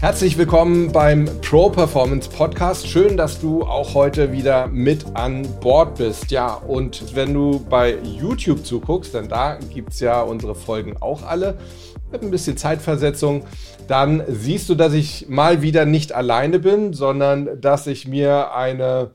Herzlich willkommen beim Pro Performance Podcast. Schön, dass du auch heute wieder mit an Bord bist. Ja, und wenn du bei YouTube zuguckst, denn da gibt es ja unsere Folgen auch alle mit ein bisschen Zeitversetzung, dann siehst du, dass ich mal wieder nicht alleine bin, sondern dass ich mir eine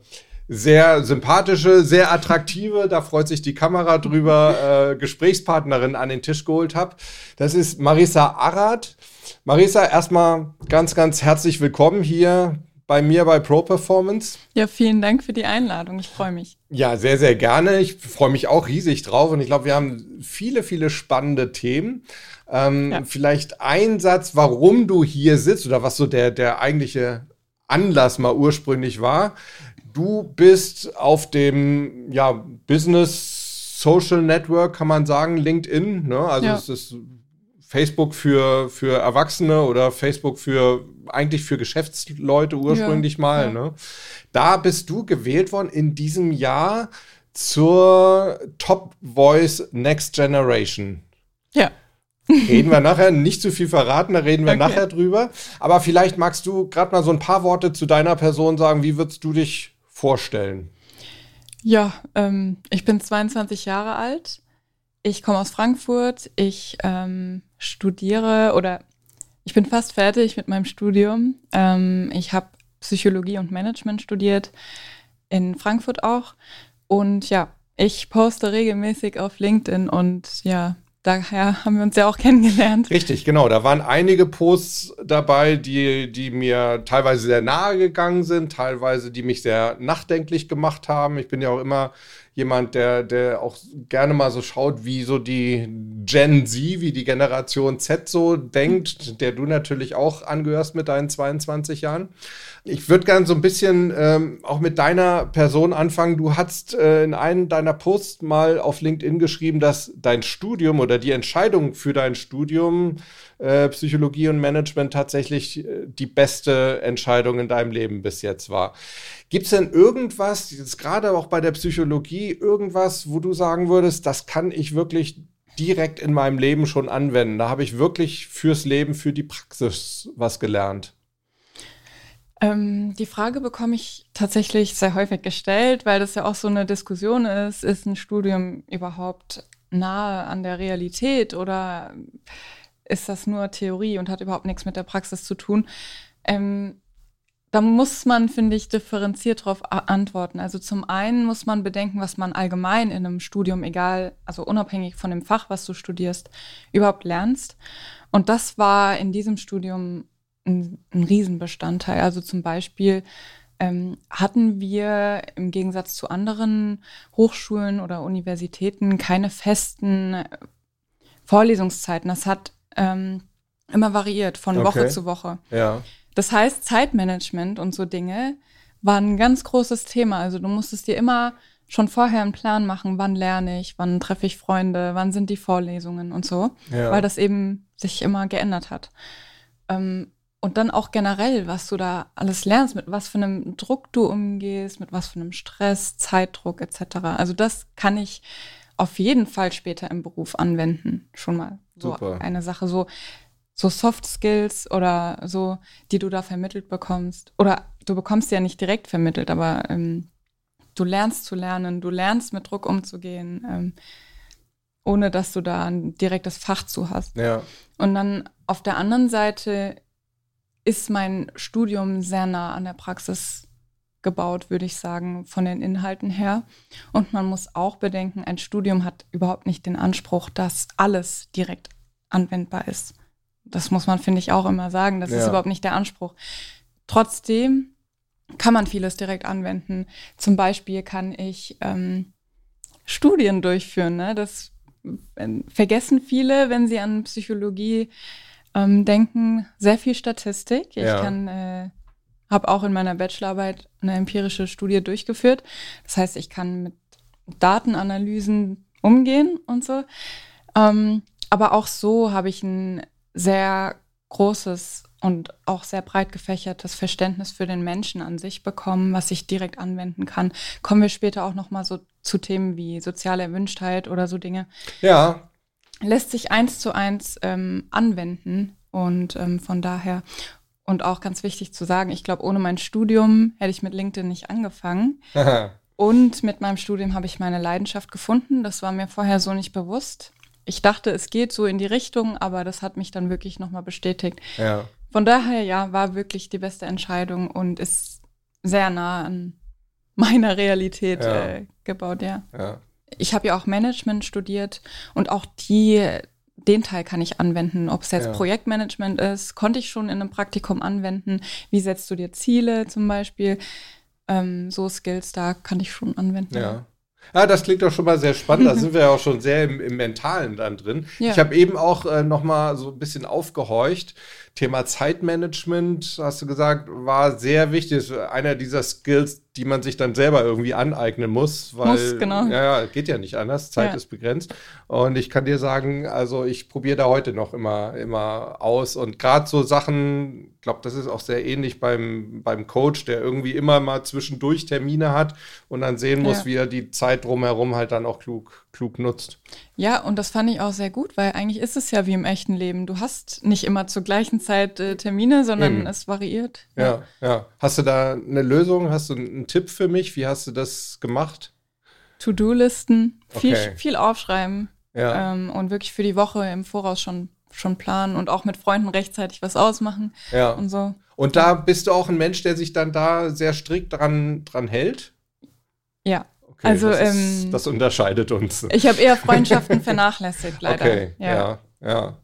sehr sympathische, sehr attraktive, da freut sich die Kamera drüber, äh, Gesprächspartnerin an den Tisch geholt habe. Das ist Marisa Arad. Marisa, erstmal ganz, ganz herzlich willkommen hier bei mir bei Pro Performance. Ja, vielen Dank für die Einladung. Ich freue mich. Ja, sehr, sehr gerne. Ich freue mich auch riesig drauf und ich glaube, wir haben viele, viele spannende Themen. Ähm, ja. Vielleicht ein Satz, warum du hier sitzt oder was so der, der eigentliche Anlass mal ursprünglich war. Du bist auf dem ja, Business Social Network, kann man sagen, LinkedIn. Ne? Also ja. es ist Facebook für, für Erwachsene oder Facebook für eigentlich für Geschäftsleute ursprünglich ja, mal. Ja. Ne? Da bist du gewählt worden in diesem Jahr zur Top Voice Next Generation. Ja. Reden wir nachher, nicht zu viel verraten, da reden wir okay. nachher drüber. Aber vielleicht magst du gerade mal so ein paar Worte zu deiner Person sagen. Wie würdest du dich vorstellen? Ja, ähm, ich bin 22 Jahre alt. Ich komme aus Frankfurt. Ich ähm, studiere oder ich bin fast fertig mit meinem Studium. Ähm, ich habe Psychologie und Management studiert, in Frankfurt auch. Und ja, ich poste regelmäßig auf LinkedIn und ja, daher haben wir uns ja auch kennengelernt. Richtig, genau. Da waren einige Posts dabei, die, die mir teilweise sehr nahe gegangen sind, teilweise die mich sehr nachdenklich gemacht haben. Ich bin ja auch immer jemand, der, der auch gerne mal so schaut, wie so die Gen Z, wie die Generation Z so denkt, der du natürlich auch angehörst mit deinen 22 Jahren. Ich würde gerne so ein bisschen ähm, auch mit deiner Person anfangen. Du hast äh, in einem deiner Posts mal auf LinkedIn geschrieben, dass dein Studium oder die Entscheidung für dein Studium äh, Psychologie und Management tatsächlich äh, die beste Entscheidung in deinem Leben bis jetzt war. Gibt es denn irgendwas, jetzt gerade auch bei der Psychologie, irgendwas, wo du sagen würdest, das kann ich wirklich direkt in meinem Leben schon anwenden? Da habe ich wirklich fürs Leben, für die Praxis was gelernt. Ähm, die Frage bekomme ich tatsächlich sehr häufig gestellt, weil das ja auch so eine Diskussion ist. Ist ein Studium überhaupt nahe an der Realität oder ist das nur Theorie und hat überhaupt nichts mit der Praxis zu tun? Ähm, da muss man, finde ich, differenziert darauf antworten. Also zum einen muss man bedenken, was man allgemein in einem Studium, egal, also unabhängig von dem Fach, was du studierst, überhaupt lernst. Und das war in diesem Studium ein, ein Riesenbestandteil. Also zum Beispiel ähm, hatten wir im Gegensatz zu anderen Hochschulen oder Universitäten keine festen Vorlesungszeiten. Das hat ähm, immer variiert von okay. Woche zu Woche. Ja. Das heißt, Zeitmanagement und so Dinge waren ein ganz großes Thema. Also du musstest dir immer schon vorher einen Plan machen, wann lerne ich, wann treffe ich Freunde, wann sind die Vorlesungen und so, ja. weil das eben sich immer geändert hat. Ähm, und dann auch generell, was du da alles lernst, mit was für einem Druck du umgehst, mit was für einem Stress, Zeitdruck etc. Also das kann ich auf jeden Fall später im Beruf anwenden. Schon mal so Super. eine Sache. So so Soft Skills oder so, die du da vermittelt bekommst. Oder du bekommst ja nicht direkt vermittelt, aber ähm, du lernst zu lernen, du lernst mit Druck umzugehen, ähm, ohne dass du da ein direktes Fach zu hast. Ja. Und dann auf der anderen Seite ist mein Studium sehr nah an der Praxis gebaut, würde ich sagen, von den Inhalten her. Und man muss auch bedenken, ein Studium hat überhaupt nicht den Anspruch, dass alles direkt anwendbar ist. Das muss man, finde ich, auch immer sagen. Das ja. ist überhaupt nicht der Anspruch. Trotzdem kann man vieles direkt anwenden. Zum Beispiel kann ich ähm, Studien durchführen. Ne? Das äh, vergessen viele, wenn sie an Psychologie ähm, denken. Sehr viel Statistik. Ich ja. kann äh, habe auch in meiner Bachelorarbeit eine empirische Studie durchgeführt. Das heißt, ich kann mit Datenanalysen umgehen und so. Ähm, aber auch so habe ich ein sehr großes und auch sehr breit gefächertes Verständnis für den Menschen an sich bekommen, was ich direkt anwenden kann. Kommen wir später auch noch mal so zu Themen wie soziale Erwünschtheit oder so Dinge. Ja. Lässt sich eins zu eins ähm, anwenden und ähm, von daher und auch ganz wichtig zu sagen, ich glaube, ohne mein Studium hätte ich mit LinkedIn nicht angefangen. und mit meinem Studium habe ich meine Leidenschaft gefunden. Das war mir vorher so nicht bewusst. Ich dachte, es geht so in die Richtung, aber das hat mich dann wirklich nochmal bestätigt. Ja. Von daher, ja, war wirklich die beste Entscheidung und ist sehr nah an meiner Realität ja. äh, gebaut, ja. ja. Ich habe ja auch Management studiert und auch die, den Teil kann ich anwenden. Ob es jetzt ja. Projektmanagement ist, konnte ich schon in einem Praktikum anwenden. Wie setzt du dir Ziele zum Beispiel? Ähm, so Skills da kann ich schon anwenden. Ja. Ja, das klingt doch schon mal sehr spannend. Da sind wir ja auch schon sehr im, im Mentalen dann drin. Ja. Ich habe eben auch äh, noch mal so ein bisschen aufgehorcht. Thema Zeitmanagement, hast du gesagt, war sehr wichtig. Einer dieser Skills, die man sich dann selber irgendwie aneignen muss, weil muss, genau. ja, geht ja nicht anders, Zeit ja. ist begrenzt. Und ich kann dir sagen, also ich probiere da heute noch immer, immer aus. Und gerade so Sachen, ich glaube, das ist auch sehr ähnlich beim, beim Coach, der irgendwie immer mal zwischendurch Termine hat und dann sehen muss, ja. wie er die Zeit drumherum halt dann auch klug, klug nutzt. Ja, und das fand ich auch sehr gut, weil eigentlich ist es ja wie im echten Leben. Du hast nicht immer zur gleichen Zeit äh, Termine, sondern Eben. es variiert. Ja. ja, ja. Hast du da eine Lösung? Hast du einen Tipp für mich? Wie hast du das gemacht? To-Do-Listen, viel, okay. viel aufschreiben ja. ähm, und wirklich für die Woche im Voraus schon, schon planen und auch mit Freunden rechtzeitig was ausmachen ja. und so. Und da bist du auch ein Mensch, der sich dann da sehr strikt dran, dran hält? Ja. Okay, also das, ist, ähm, das unterscheidet uns. Ich habe eher Freundschaften vernachlässigt, leider. Okay, ja, ja. ja.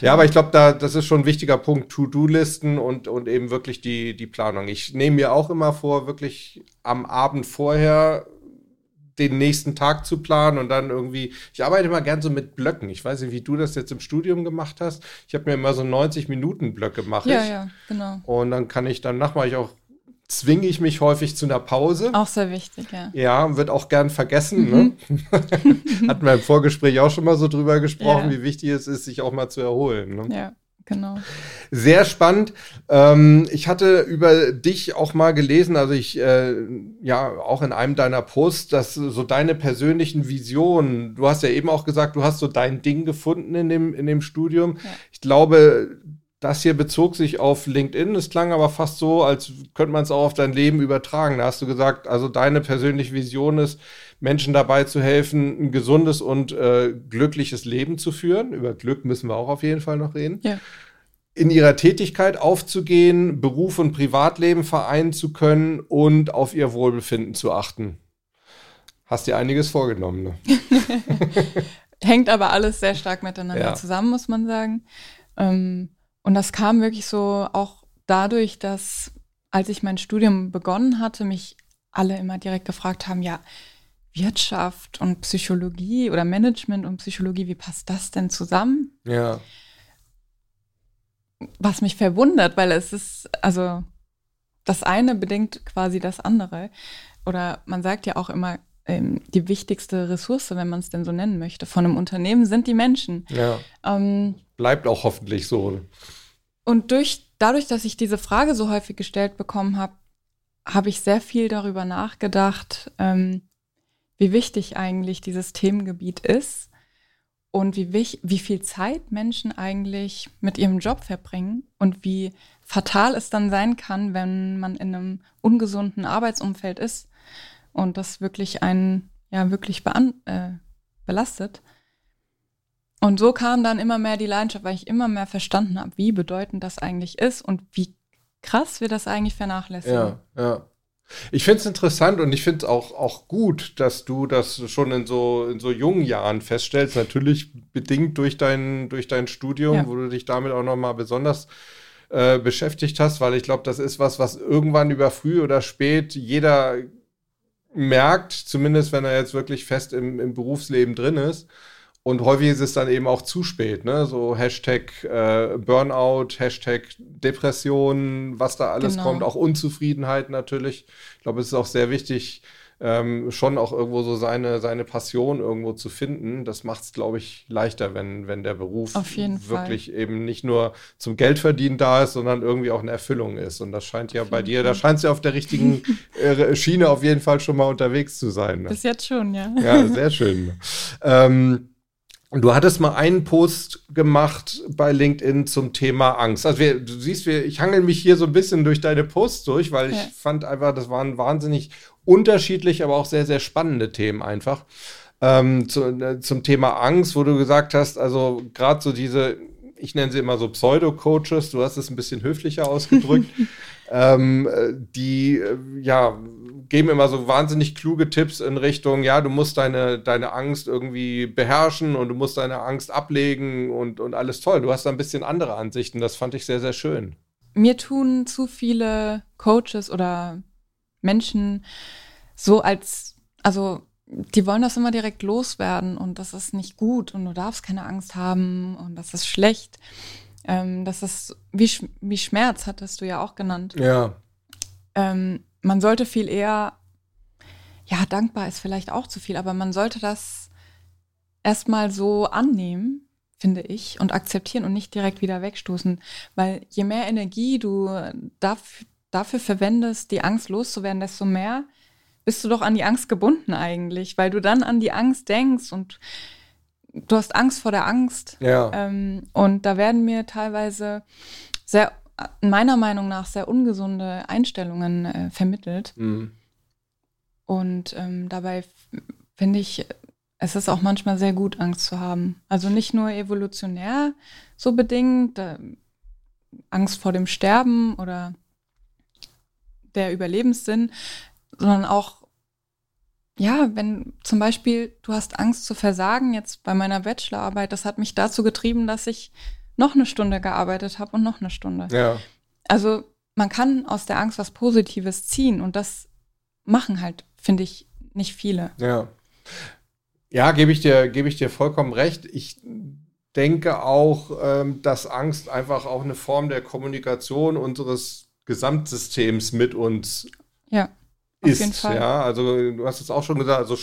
Ja, aber ich glaube, da das ist schon ein wichtiger Punkt, To-Do-Listen und, und eben wirklich die, die Planung. Ich nehme mir auch immer vor, wirklich am Abend vorher den nächsten Tag zu planen und dann irgendwie, ich arbeite immer gern so mit Blöcken. Ich weiß nicht, wie du das jetzt im Studium gemacht hast. Ich habe mir immer so 90 Minuten Blöcke gemacht. Ja, ja, genau. Und dann kann ich dann mache ich auch zwinge ich mich häufig zu einer Pause. Auch sehr wichtig, ja. Ja, wird auch gern vergessen. Ne? Mhm. Ne? Hatten wir im Vorgespräch auch schon mal so drüber gesprochen, ja. wie wichtig es ist, sich auch mal zu erholen. Ne? Ja. Genau. Sehr spannend. Ähm, ich hatte über dich auch mal gelesen, also ich, äh, ja, auch in einem deiner Posts, dass so deine persönlichen Visionen, du hast ja eben auch gesagt, du hast so dein Ding gefunden in dem, in dem Studium. Ja. Ich glaube, das hier bezog sich auf LinkedIn. Es klang aber fast so, als könnte man es auch auf dein Leben übertragen. Da hast du gesagt, also deine persönliche Vision ist, Menschen dabei zu helfen, ein gesundes und äh, glückliches Leben zu führen. Über Glück müssen wir auch auf jeden Fall noch reden. Ja. In ihrer Tätigkeit aufzugehen, Beruf und Privatleben vereinen zu können und auf ihr Wohlbefinden zu achten. Hast dir einiges vorgenommen. Ne? Hängt aber alles sehr stark miteinander ja. zusammen, muss man sagen. Ähm, und das kam wirklich so auch dadurch, dass als ich mein Studium begonnen hatte, mich alle immer direkt gefragt haben, ja, Wirtschaft und Psychologie oder Management und Psychologie, wie passt das denn zusammen? Ja. Was mich verwundert, weil es ist, also das eine bedingt quasi das andere. Oder man sagt ja auch immer, ähm, die wichtigste Ressource, wenn man es denn so nennen möchte, von einem Unternehmen sind die Menschen. Ja. Ähm, Bleibt auch hoffentlich so. Und durch, dadurch, dass ich diese Frage so häufig gestellt bekommen habe, habe ich sehr viel darüber nachgedacht, ähm, wie wichtig eigentlich dieses Themengebiet ist und wie, wie viel Zeit Menschen eigentlich mit ihrem Job verbringen und wie fatal es dann sein kann, wenn man in einem ungesunden Arbeitsumfeld ist und das wirklich einen ja wirklich äh, belastet. Und so kam dann immer mehr die Leidenschaft, weil ich immer mehr verstanden habe, wie bedeutend das eigentlich ist und wie krass wir das eigentlich vernachlässigen. Ja, ja. Ich finde es interessant und ich finde es auch, auch gut, dass du das schon in so, in so jungen Jahren feststellst. Natürlich bedingt durch dein, durch dein Studium, ja. wo du dich damit auch nochmal besonders äh, beschäftigt hast, weil ich glaube, das ist was, was irgendwann über früh oder spät jeder merkt, zumindest wenn er jetzt wirklich fest im, im Berufsleben drin ist. Und häufig ist es dann eben auch zu spät, ne? So Hashtag äh, Burnout, Hashtag Depression, was da alles genau. kommt, auch Unzufriedenheit natürlich. Ich glaube, es ist auch sehr wichtig, ähm, schon auch irgendwo so seine, seine Passion irgendwo zu finden. Das macht es, glaube ich, leichter, wenn, wenn der Beruf wirklich Fall. eben nicht nur zum Geldverdienen da ist, sondern irgendwie auch eine Erfüllung ist. Und das scheint ja bei dir, da scheint es ja auf der richtigen äh, Schiene auf jeden Fall schon mal unterwegs zu sein. Ne? Bis jetzt schon, ja. Ja, sehr schön. ähm, Du hattest mal einen Post gemacht bei LinkedIn zum Thema Angst. Also wir, du siehst, wir, ich hangel mich hier so ein bisschen durch deine Posts durch, weil ja. ich fand einfach, das waren wahnsinnig unterschiedliche, aber auch sehr, sehr spannende Themen einfach. Ähm, zu, äh, zum Thema Angst, wo du gesagt hast, also gerade so diese, ich nenne sie immer so Pseudo-Coaches, du hast es ein bisschen höflicher ausgedrückt, ähm, die äh, ja geben immer so wahnsinnig kluge Tipps in Richtung, ja, du musst deine, deine Angst irgendwie beherrschen und du musst deine Angst ablegen und, und alles toll. Du hast da ein bisschen andere Ansichten, das fand ich sehr, sehr schön. Mir tun zu viele Coaches oder Menschen so als, also die wollen das immer direkt loswerden und das ist nicht gut und du darfst keine Angst haben und das ist schlecht. Ähm, das ist wie, wie Schmerz, hattest du ja auch genannt. Ja. Ähm, man sollte viel eher, ja, dankbar ist vielleicht auch zu viel, aber man sollte das erstmal so annehmen, finde ich, und akzeptieren und nicht direkt wieder wegstoßen. Weil je mehr Energie du dafür, dafür verwendest, die Angst loszuwerden, desto mehr bist du doch an die Angst gebunden eigentlich, weil du dann an die Angst denkst und du hast Angst vor der Angst. Ja. Ähm, und da werden mir teilweise sehr, meiner Meinung nach, sehr ungesunde Einstellungen äh, vermittelt. Mhm. Und ähm, dabei finde ich, es ist auch manchmal sehr gut, Angst zu haben. Also nicht nur evolutionär so bedingt, äh, Angst vor dem Sterben oder der Überlebenssinn, sondern auch, ja, wenn zum Beispiel du hast Angst zu versagen, jetzt bei meiner Bachelorarbeit, das hat mich dazu getrieben, dass ich noch eine Stunde gearbeitet habe und noch eine Stunde. Ja. Also man kann aus der Angst was Positives ziehen und das machen halt, finde ich, nicht viele. Ja. Ja, gebe ich dir, gebe ich dir vollkommen recht. Ich denke auch, ähm, dass Angst einfach auch eine Form der Kommunikation unseres Gesamtsystems mit uns ja, ist. Ja, also du hast es auch schon gesagt, also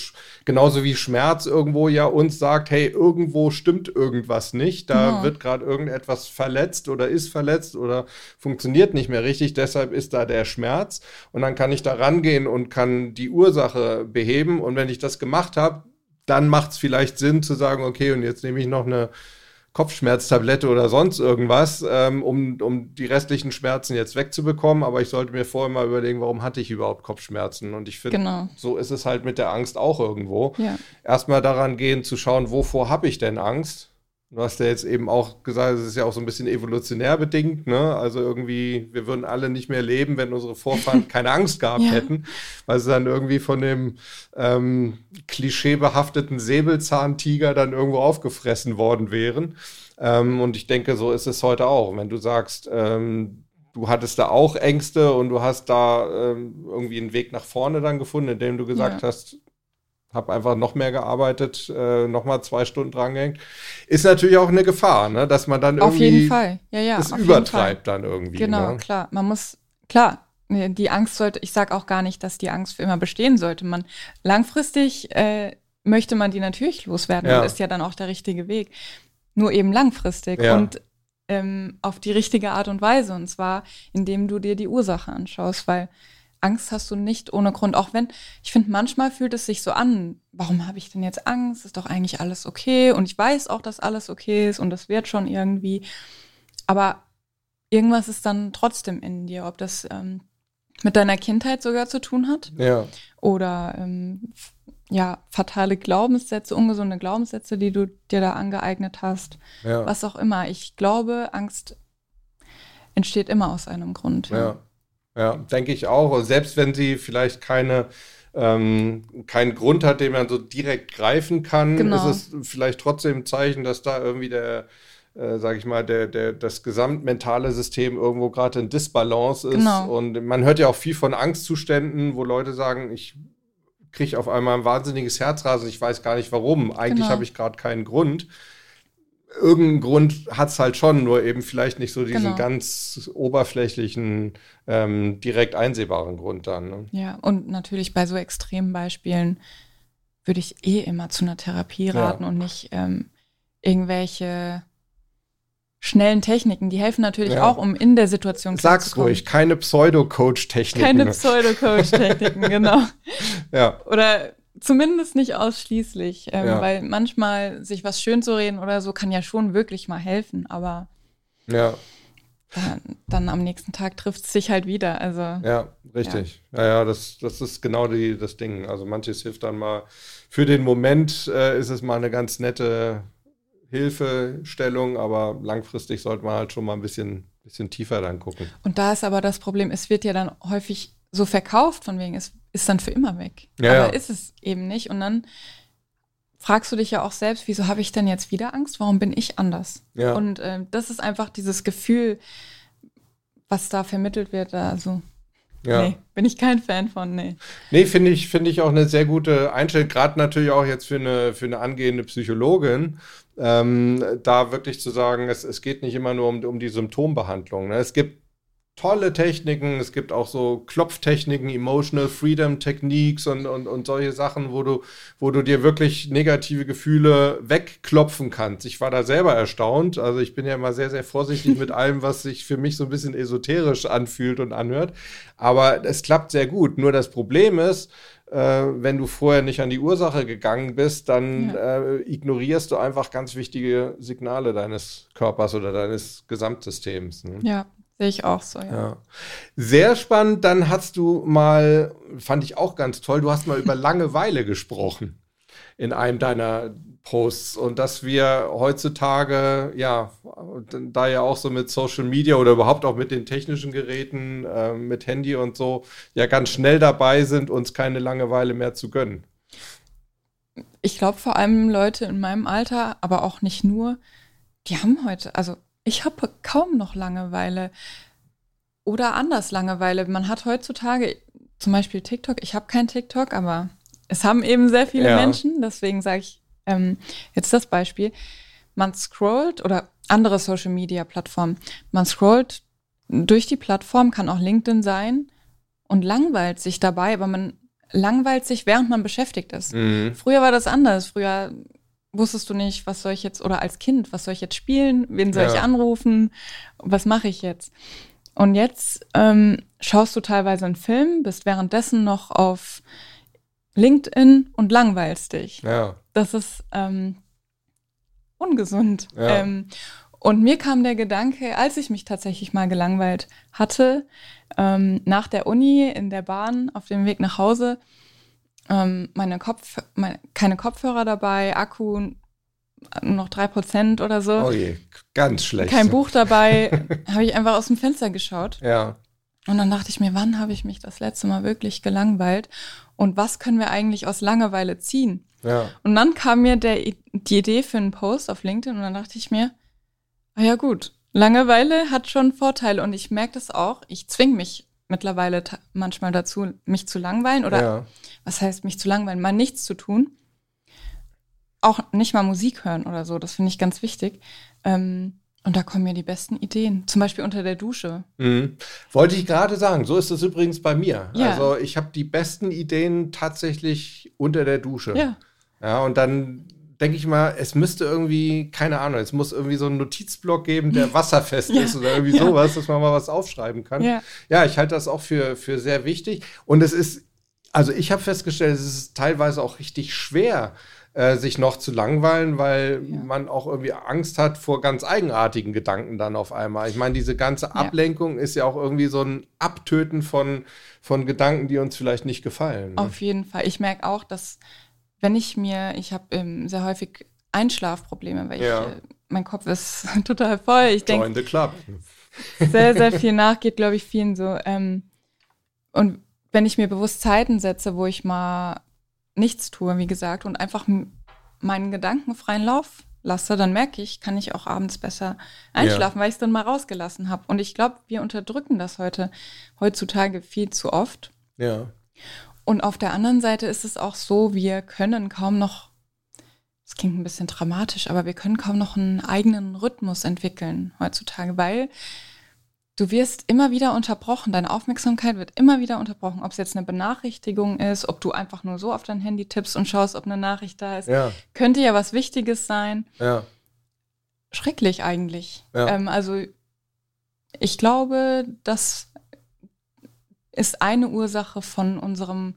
genauso wie Schmerz irgendwo ja uns sagt, hey, irgendwo stimmt irgendwas nicht, da ja. wird gerade irgendetwas verletzt oder ist verletzt oder funktioniert nicht mehr richtig, deshalb ist da der Schmerz. Und dann kann ich da rangehen und kann die Ursache beheben. Und wenn ich das gemacht habe, dann macht es vielleicht Sinn zu sagen, okay, und jetzt nehme ich noch eine Kopfschmerztablette oder sonst irgendwas, ähm, um, um die restlichen Schmerzen jetzt wegzubekommen. Aber ich sollte mir vorher mal überlegen, warum hatte ich überhaupt Kopfschmerzen? Und ich finde, genau. so ist es halt mit der Angst auch irgendwo. Ja. Erstmal daran gehen zu schauen, wovor habe ich denn Angst? Du hast ja jetzt eben auch gesagt, es ist ja auch so ein bisschen evolutionär bedingt, ne? Also irgendwie, wir würden alle nicht mehr leben, wenn unsere Vorfahren keine Angst gehabt ja. hätten, weil sie dann irgendwie von dem ähm, klischeebehafteten Säbelzahntiger dann irgendwo aufgefressen worden wären. Ähm, und ich denke, so ist es heute auch. Wenn du sagst, ähm, du hattest da auch Ängste und du hast da ähm, irgendwie einen Weg nach vorne dann gefunden, indem du gesagt ja. hast, habe einfach noch mehr gearbeitet, äh, noch mal zwei Stunden drangehängt. Ist natürlich auch eine Gefahr, ne? dass man dann irgendwie auf jeden Fall. Ja, ja, es übertreibt dann irgendwie. Genau, ne? klar. Man muss, klar, die Angst sollte, ich sage auch gar nicht, dass die Angst für immer bestehen sollte. Man langfristig äh, möchte man die natürlich loswerden ja. und ist ja dann auch der richtige Weg. Nur eben langfristig ja. und ähm, auf die richtige Art und Weise. Und zwar, indem du dir die Ursache anschaust, weil Angst hast du nicht ohne Grund. Auch wenn, ich finde, manchmal fühlt es sich so an, warum habe ich denn jetzt Angst? Ist doch eigentlich alles okay. Und ich weiß auch, dass alles okay ist und das wird schon irgendwie. Aber irgendwas ist dann trotzdem in dir, ob das ähm, mit deiner Kindheit sogar zu tun hat. Ja. Oder ähm, ja, fatale Glaubenssätze, ungesunde Glaubenssätze, die du dir da angeeignet hast. Ja. Was auch immer. Ich glaube, Angst entsteht immer aus einem Grund. Ja. Ja. Denke ich auch. Selbst wenn sie vielleicht keine ähm, keinen Grund hat, den man so direkt greifen kann, genau. ist es vielleicht trotzdem ein Zeichen, dass da irgendwie der, äh, sage ich mal, der, der, das gesamtmentale System irgendwo gerade in Disbalance ist. Genau. Und man hört ja auch viel von Angstzuständen, wo Leute sagen, ich kriege auf einmal ein wahnsinniges Herzrasen. Ich weiß gar nicht warum. Eigentlich genau. habe ich gerade keinen Grund. Irgendeinen Grund hat es halt schon, nur eben vielleicht nicht so diesen genau. ganz oberflächlichen, ähm, direkt einsehbaren Grund dann. Ne? Ja, und natürlich bei so extremen Beispielen würde ich eh immer zu einer Therapie raten ja. und nicht ähm, irgendwelche schnellen Techniken. Die helfen natürlich ja. auch, um in der Situation Sag's ruhig, keine Pseudo-Coach-Techniken. Keine Pseudo-Coach-Techniken, genau. Ja. Oder zumindest nicht ausschließlich, ähm, ja. weil manchmal sich was schön zu reden oder so kann ja schon wirklich mal helfen, aber ja. dann, dann am nächsten Tag trifft es sich halt wieder. Also, ja, richtig. Ja, ja, ja das, das ist genau die, das Ding. Also manches hilft dann mal. Für den Moment äh, ist es mal eine ganz nette Hilfestellung, aber langfristig sollte man halt schon mal ein bisschen, bisschen tiefer dann gucken. Und da ist aber das Problem, es wird ja dann häufig so verkauft, von wegen, es ist dann für immer weg. Ja, aber ja. ist es eben nicht. Und dann fragst du dich ja auch selbst, wieso habe ich denn jetzt wieder Angst? Warum bin ich anders? Ja. Und äh, das ist einfach dieses Gefühl, was da vermittelt wird. Also, ja. nee, bin ich kein Fan von, nee. Nee, finde ich, finde ich auch eine sehr gute Einstellung, gerade natürlich auch jetzt für eine, für eine angehende Psychologin, ähm, da wirklich zu sagen, es, es geht nicht immer nur um, um die Symptombehandlung. Ne? Es gibt tolle Techniken, es gibt auch so Klopftechniken, Emotional Freedom Techniques und, und, und solche Sachen, wo du, wo du dir wirklich negative Gefühle wegklopfen kannst. Ich war da selber erstaunt. Also ich bin ja immer sehr, sehr vorsichtig mit allem, was sich für mich so ein bisschen esoterisch anfühlt und anhört. Aber es klappt sehr gut. Nur das Problem ist, äh, wenn du vorher nicht an die Ursache gegangen bist, dann ja. äh, ignorierst du einfach ganz wichtige Signale deines Körpers oder deines Gesamtsystems. Ne? Ja, sehe ich auch so, ja. ja. Sehr spannend. Dann hast du mal, fand ich auch ganz toll, du hast mal über Langeweile gesprochen in einem deiner Posts und dass wir heutzutage, ja, da ja auch so mit Social Media oder überhaupt auch mit den technischen Geräten, äh, mit Handy und so, ja ganz schnell dabei sind, uns keine Langeweile mehr zu gönnen. Ich glaube vor allem Leute in meinem Alter, aber auch nicht nur, die haben heute, also ich habe kaum noch Langeweile oder anders Langeweile. Man hat heutzutage zum Beispiel TikTok, ich habe kein TikTok, aber es haben eben sehr viele ja. Menschen, deswegen sage ich ähm, jetzt das Beispiel. Man scrollt oder andere Social Media Plattformen, man scrollt durch die Plattform, kann auch LinkedIn sein und langweilt sich dabei, aber man langweilt sich, während man beschäftigt ist. Mhm. Früher war das anders. Früher wusstest du nicht, was soll ich jetzt, oder als Kind, was soll ich jetzt spielen, wen soll ja. ich anrufen, was mache ich jetzt? Und jetzt ähm, schaust du teilweise einen Film, bist währenddessen noch auf LinkedIn und langweilst dich. Ja. Das ist ähm, ungesund. Ja. Ähm, und mir kam der Gedanke, als ich mich tatsächlich mal gelangweilt hatte, ähm, nach der Uni in der Bahn auf dem Weg nach Hause, ähm, meine Kopf, meine, keine Kopfhörer dabei, Akku noch drei Prozent oder so. Oh je, ganz schlecht. Kein Buch dabei, habe ich einfach aus dem Fenster geschaut. Ja. Und dann dachte ich mir, wann habe ich mich das letzte Mal wirklich gelangweilt? Und was können wir eigentlich aus Langeweile ziehen? Ja. Und dann kam mir der, die Idee für einen Post auf LinkedIn und dann dachte ich mir, ah ja gut, Langeweile hat schon Vorteile und ich merke das auch. Ich zwinge mich mittlerweile manchmal dazu, mich zu langweilen oder ja. was heißt mich zu langweilen, mal nichts zu tun. Auch nicht mal Musik hören oder so, das finde ich ganz wichtig. Ähm, und da kommen mir die besten Ideen, zum Beispiel unter der Dusche. Mhm. Wollte ich gerade sagen, so ist es übrigens bei mir. Ja. Also ich habe die besten Ideen tatsächlich unter der Dusche. Ja. Ja, und dann denke ich mal, es müsste irgendwie, keine Ahnung, es muss irgendwie so einen Notizblock geben, der wasserfest ja. ist oder irgendwie Ja. sowas, dass man mal was aufschreiben kann. Ja. Ja, ich halte das auch für, für sehr wichtig. Und es ist, also ich habe festgestellt, es ist teilweise auch richtig schwer, äh, sich noch zu langweilen, weil Ja. man auch irgendwie Angst hat vor ganz eigenartigen Gedanken dann auf einmal. Ich meine, diese ganze Ablenkung ist ja auch irgendwie so ein Abtöten von, von Gedanken, die uns vielleicht nicht gefallen. Ne? Auf jeden Fall. Ich merke auch, dass wenn ich mir, ich habe ähm, sehr häufig Einschlafprobleme, weil Ja. ich, äh, mein Kopf ist total voll. Ich denke Join the club. sehr, sehr viel nach, geht, glaube ich, vielen so. Ähm, und wenn ich mir bewusst Zeiten setze, wo ich mal nichts tue, wie gesagt, und einfach meinen Gedanken freien Lauf lasse, dann merke ich, kann ich auch abends besser einschlafen, weil ich es dann mal rausgelassen habe. Und ich glaube, wir unterdrücken das heute heutzutage viel zu oft. Ja. Und auf der anderen Seite ist es auch so, wir können kaum noch, das klingt ein bisschen dramatisch, aber wir können kaum noch einen eigenen Rhythmus entwickeln heutzutage, weil du wirst immer wieder unterbrochen, deine Aufmerksamkeit wird immer wieder unterbrochen, ob es jetzt eine Benachrichtigung ist, ob du einfach nur so auf dein Handy tippst und schaust, ob eine Nachricht da ist. Ja. Könnte ja was Wichtiges sein. Ja. Schrecklich eigentlich. Ja. Ähm, also ich glaube, das ist eine Ursache von unserem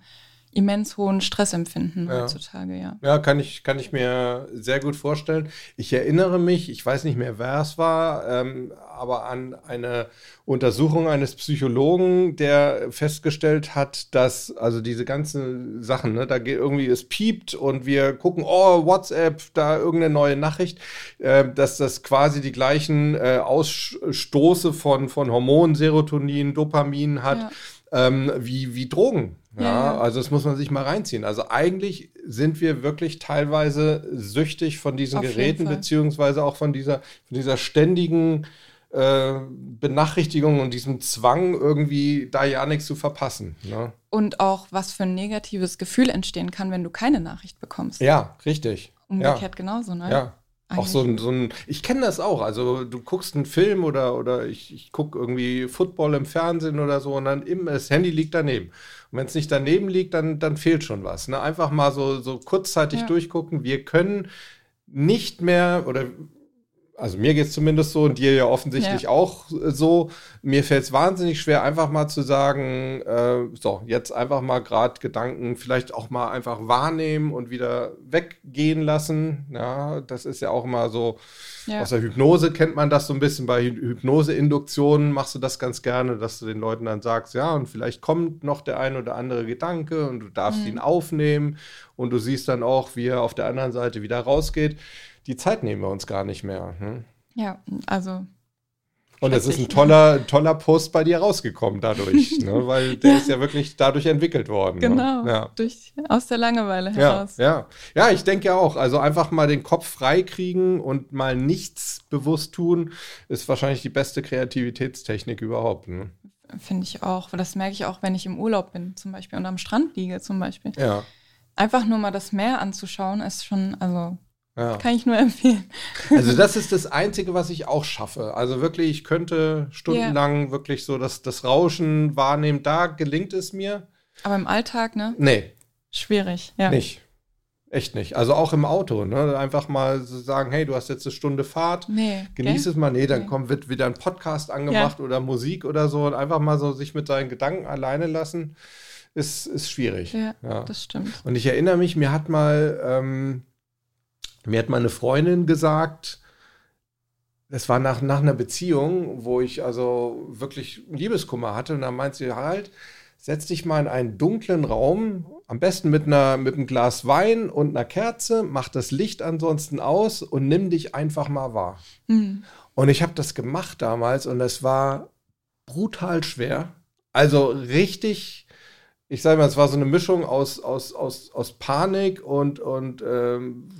immens hohen Stressempfinden Ja. heutzutage, ja. Ja, kann ich, kann ich mir sehr gut vorstellen. Ich erinnere mich, ich weiß nicht mehr, wer es war, ähm, aber an eine Untersuchung eines Psychologen, der festgestellt hat, dass also diese ganzen Sachen, ne, da geht irgendwie, es piept und wir gucken, oh, WhatsApp, da irgendeine neue Nachricht, äh, dass das quasi die gleichen äh, Ausstoße von, von Hormonen, Serotonin, Dopamin hat. Ja. Ähm, wie, wie Drogen. Ja, Ja, ja. also das muss man sich mal reinziehen. Also eigentlich sind wir wirklich teilweise süchtig von diesen Auf Geräten, beziehungsweise auch von dieser, von dieser ständigen äh, Benachrichtigung und diesem Zwang, irgendwie da ja nichts zu verpassen. Ne? Und auch, was für ein negatives Gefühl entstehen kann, wenn du keine Nachricht bekommst. Ja, richtig. Umgekehrt genauso, ne? Ja. Auch so ein, so ein, ich kenne das auch. Also du guckst einen Film oder, oder ich, ich gucke irgendwie Football im Fernsehen oder so und dann im, das Handy liegt daneben. Und wenn es nicht daneben liegt, dann, dann fehlt schon was. Ne? Einfach mal so, so kurzzeitig Ja. durchgucken. Wir können nicht mehr oder also mir geht es zumindest so und dir ja offensichtlich Ja. auch äh, so. Mir fällt es wahnsinnig schwer, einfach mal zu sagen, äh, so, jetzt einfach mal gerade Gedanken vielleicht auch mal einfach wahrnehmen und wieder weggehen lassen. Ja, das ist ja auch immer so, Ja. aus der Hypnose kennt man das so ein bisschen. Bei Hy- Hypnoseinduktionen machst du das ganz gerne, dass du den Leuten dann sagst, ja, und vielleicht kommt noch der ein oder andere Gedanke und du darfst ihn aufnehmen und du siehst dann auch, wie er auf der anderen Seite wieder rausgeht. Die Zeit nehmen wir uns gar nicht mehr. Hm? Ja, also Und es ist ein Schrecklich. toller, toller Post bei dir rausgekommen dadurch, ne? weil der ist ja wirklich dadurch entwickelt worden. genau, Ne? Ja. durch, aus der Langeweile Ja, heraus. ja. Ja, ich denke ja auch. Also einfach mal den Kopf frei kriegen und mal nichts bewusst tun, ist wahrscheinlich die beste Kreativitätstechnik überhaupt. Ne? Finde ich auch. Das merke ich auch, wenn ich im Urlaub bin, zum Beispiel, und am Strand liege, zum Beispiel. Ja, Einfach nur mal das Meer anzuschauen, ist schon, also ja. kann ich nur empfehlen. Also das ist das Einzige, was ich auch schaffe. Also wirklich, ich könnte stundenlang wirklich so das, das Rauschen wahrnehmen. Da gelingt es mir. Aber im Alltag, ne? Nee, Schwierig, ja. nicht. Echt nicht. Also auch im Auto, ne? Einfach mal so sagen, hey, du hast jetzt eine Stunde Fahrt. Nee. Genieß gell? es mal. Nee, dann Nee. kommt, wird wieder ein Podcast angemacht oder Musik oder so. Und einfach mal so sich mit seinen Gedanken alleine lassen, ist, ist schwierig. Ja, Ja. das stimmt. Und ich erinnere mich, mir hat mal, ähm, mir hat mal eine Freundin gesagt, das war nach, nach einer Beziehung, wo ich also wirklich Liebeskummer hatte. Und dann meint sie halt, setz dich mal in einen dunklen Raum, am besten mit, einer, mit einem Glas Wein und einer Kerze, mach das Licht ansonsten aus und nimm dich einfach mal wahr. Hm. Und ich habe das gemacht damals und es war brutal schwer. Also richtig, ich sage mal, es war so eine Mischung aus, aus, aus, aus Panik und, und ähm,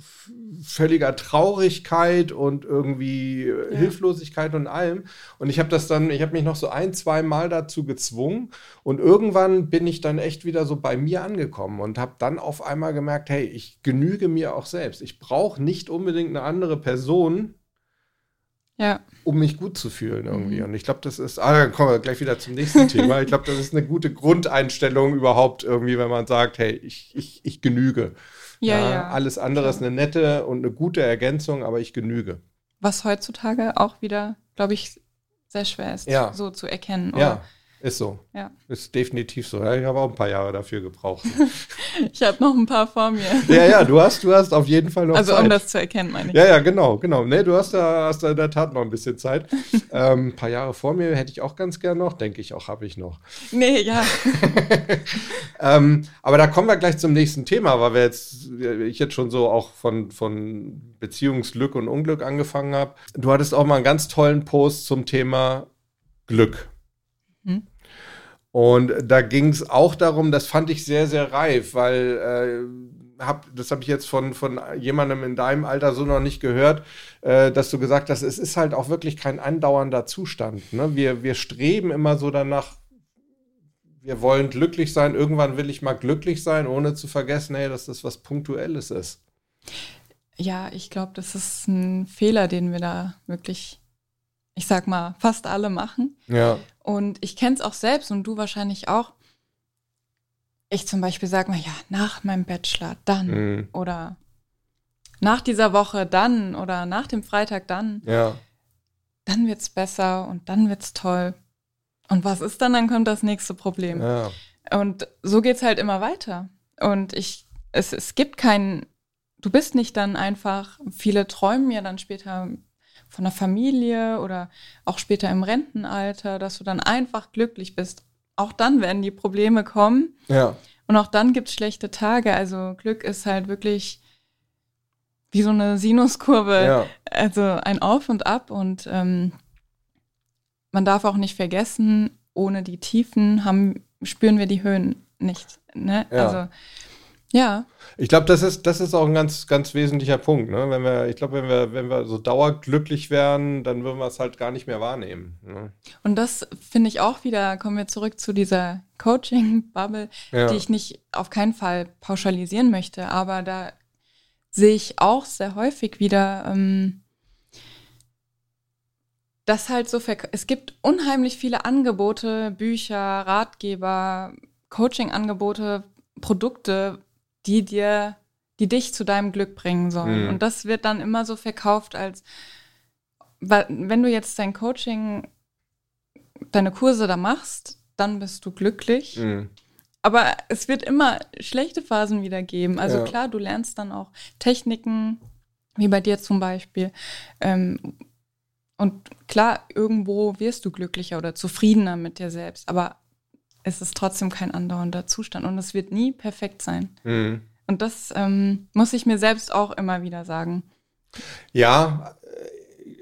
völliger Traurigkeit und irgendwie äh, Ja. Hilflosigkeit und allem. Und ich habe das dann, ich habe mich noch so ein, zwei Mal dazu gezwungen und irgendwann bin ich dann echt wieder so bei mir angekommen und habe dann auf einmal gemerkt, hey, ich genüge mir auch selbst. Ich brauche nicht unbedingt eine andere Person, Ja, um mich gut zu fühlen irgendwie. Mhm. Und ich glaube, das ist, ah, dann kommen wir gleich wieder zum nächsten Thema. Ich glaube, das ist eine gute Grundeinstellung überhaupt irgendwie, wenn man sagt, hey, ich, ich, ich genüge. ja, ja. Alles andere ist eine nette und eine gute Ergänzung, aber ich genüge. Was heutzutage auch wieder, glaube ich, sehr schwer ist, Ja. so zu erkennen. Ja, ist so. ja. Ist definitiv so. Ja, ich habe auch ein paar Jahre dafür gebraucht. Ich habe noch ein paar vor mir. ja, ja, du hast, du hast auf jeden Fall noch also Zeit. um das zu erkennen, meine ich. Ja, ja, genau, genau. Nee, du hast da, hast da in der Tat noch ein bisschen Zeit. ähm, ein paar Jahre vor mir hätte ich auch ganz gern noch, denke ich auch, habe ich noch. Nee, ja. Ähm, aber da kommen wir gleich zum nächsten Thema, weil wir jetzt, ich jetzt schon so auch von, von Beziehungsglück und Unglück angefangen habe. Du hattest auch mal einen ganz tollen Post zum Thema Glück. Mhm. Und da ging es auch darum, das fand ich sehr, sehr reif, weil äh, hab, das habe ich jetzt von, von jemandem in deinem Alter so noch nicht gehört, äh, dass du gesagt hast, es ist halt auch wirklich kein andauernder Zustand. Ne? Wir, wir streben immer so danach, wir wollen glücklich sein, irgendwann will ich mal glücklich sein, ohne zu vergessen, hey, dass das was Punktuelles ist. Ja, ich glaube, das ist ein Fehler, den wir da wirklich, ich sag mal, fast alle machen. Ja. Und ich kenne es auch selbst und du wahrscheinlich auch. Ich zum Beispiel sage mal, ja, nach meinem Bachelor dann Mhm. oder nach dieser Woche dann oder nach dem Freitag dann, Ja. dann wird's besser und dann wird's toll. Und was ist dann? Dann kommt das nächste Problem. Ja. Und so geht's halt immer weiter. Und ich, es, es gibt keinen, du bist nicht dann einfach, viele träumen ja dann später von der Familie oder auch später im Rentenalter, dass du dann einfach glücklich bist. Auch dann werden die Probleme kommen Ja. und auch dann gibt's schlechte Tage. Also Glück ist halt wirklich wie so eine Sinuskurve, Ja. also ein Auf und Ab und ähm, man darf auch nicht vergessen, ohne die Tiefen haben, spüren wir die Höhen nicht. Ne? Ja. Also ja, Ich glaube, das ist, das ist auch ein ganz, ganz wesentlicher Punkt. Ne? Wenn wir, ich glaube, wenn wir, wenn wir so dauerglücklich wären, dann würden wir es halt gar nicht mehr wahrnehmen. Ne? und das finde ich auch wieder, kommen wir zurück zu dieser Coaching-Bubble, Ja. die ich nicht auf keinen Fall pauschalisieren möchte, aber da sehe ich auch sehr häufig wieder, ähm, dass halt so, es gibt unheimlich viele Angebote, Bücher, Ratgeber, Coaching-Angebote, Produkte, die dir, die dich zu deinem Glück bringen sollen. Mhm. Und das wird dann immer so verkauft als, wenn du jetzt dein Coaching, deine Kurse da machst, dann bist du glücklich. Mhm. Aber es wird immer schlechte Phasen wieder geben. Also Ja. klar, du lernst dann auch Techniken, wie bei dir zum Beispiel. Ähm, und klar, irgendwo wirst du glücklicher oder zufriedener mit dir selbst. Aber es ist trotzdem kein andauernder Zustand und es wird nie perfekt sein. Mhm. Und das ähm, muss ich mir selbst auch immer wieder sagen. Ja, äh,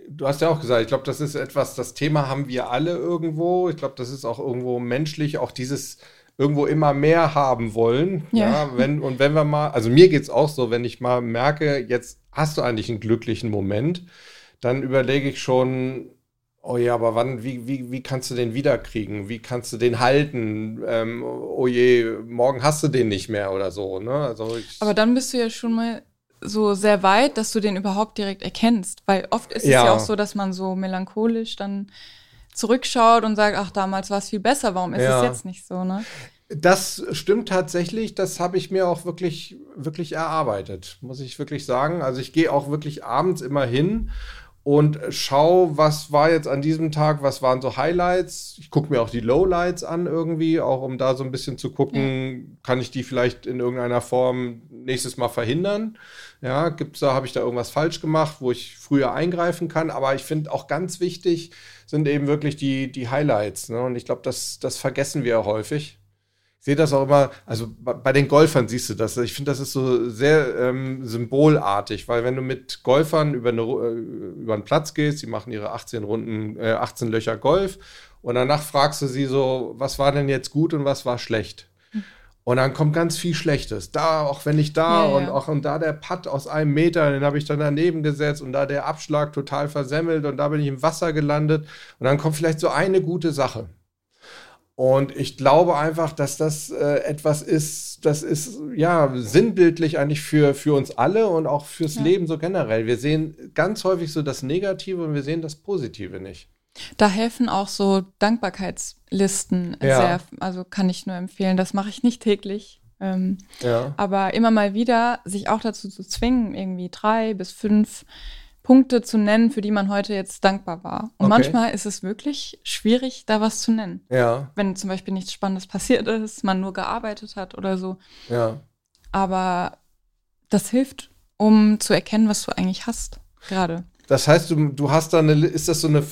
du hast ja auch gesagt, ich glaube, das ist etwas, das Thema haben wir alle irgendwo. Ich glaube, das ist auch irgendwo menschlich, auch dieses irgendwo immer mehr haben wollen. Ja. Ja. wenn, und wenn wir mal, also mir geht es auch so, wenn ich mal merke, jetzt hast du eigentlich einen glücklichen Moment, dann überlege ich schon, oh ja, aber wann, wie, wie, wie kannst du den wiederkriegen? Wie kannst du den halten? Ähm, oh je, morgen hast du den nicht mehr oder so. Ne? Also Aber dann bist du ja schon mal so sehr weit, dass du den überhaupt direkt erkennst. Weil oft ist es Ja. ja auch so, dass man so melancholisch dann zurückschaut und sagt, ach, damals war es viel besser, warum ist Ja. es jetzt nicht so, ne? Das stimmt tatsächlich, das habe ich mir auch wirklich, wirklich erarbeitet, muss ich wirklich sagen. Also ich gehe auch wirklich abends immer hin und schau, was war jetzt an diesem Tag, was waren so Highlights. Ich gucke mir auch die Lowlights an irgendwie, auch um da so ein bisschen zu gucken, kann ich die vielleicht in irgendeiner Form nächstes Mal verhindern. Ja, gibt's da, habe ich da irgendwas falsch gemacht, wo ich früher eingreifen kann. Aber ich finde auch ganz wichtig sind eben wirklich die, die Highlights. Ne? Und ich glaube, das, das vergessen wir häufig. Ich sehe das auch immer, also bei, den Golfern siehst du das. Ich finde, das ist so sehr ähm, symbolartig, weil wenn du mit Golfern über, eine, äh, über einen Platz gehst, die machen ihre 18 Runden, äh, 18 Löcher Golf und danach fragst du sie so, was war denn jetzt gut und was war schlecht? Und dann kommt ganz viel Schlechtes. Da, auch wenn ich da Ja, ja. und auch und da der Putt aus einem Meter, den habe ich dann daneben gesetzt und da der Abschlag total versemmelt und da bin ich im Wasser gelandet. Und dann kommt vielleicht so eine gute Sache. Und ich glaube einfach, dass das äh, etwas ist, das ist ja sinnbildlich eigentlich für, für uns alle und auch fürs Ja. Leben so generell. Wir sehen ganz häufig so das Negative und wir sehen das Positive nicht. Da helfen auch so Dankbarkeitslisten Ja. sehr, also kann ich nur empfehlen. Das mache ich nicht täglich. Ähm, Ja. aber immer mal wieder sich auch dazu zu zwingen, irgendwie drei bis fünf Punkte zu nennen, für die man heute jetzt dankbar war. Und Okay. manchmal ist es wirklich schwierig, da was zu nennen. Ja, Wenn zum Beispiel nichts Spannendes passiert ist, man nur gearbeitet hat oder so. ja. Aber das hilft, um zu erkennen, was du eigentlich hast. Gerade. Das heißt, du, du hast da eine, ist das so eine äh,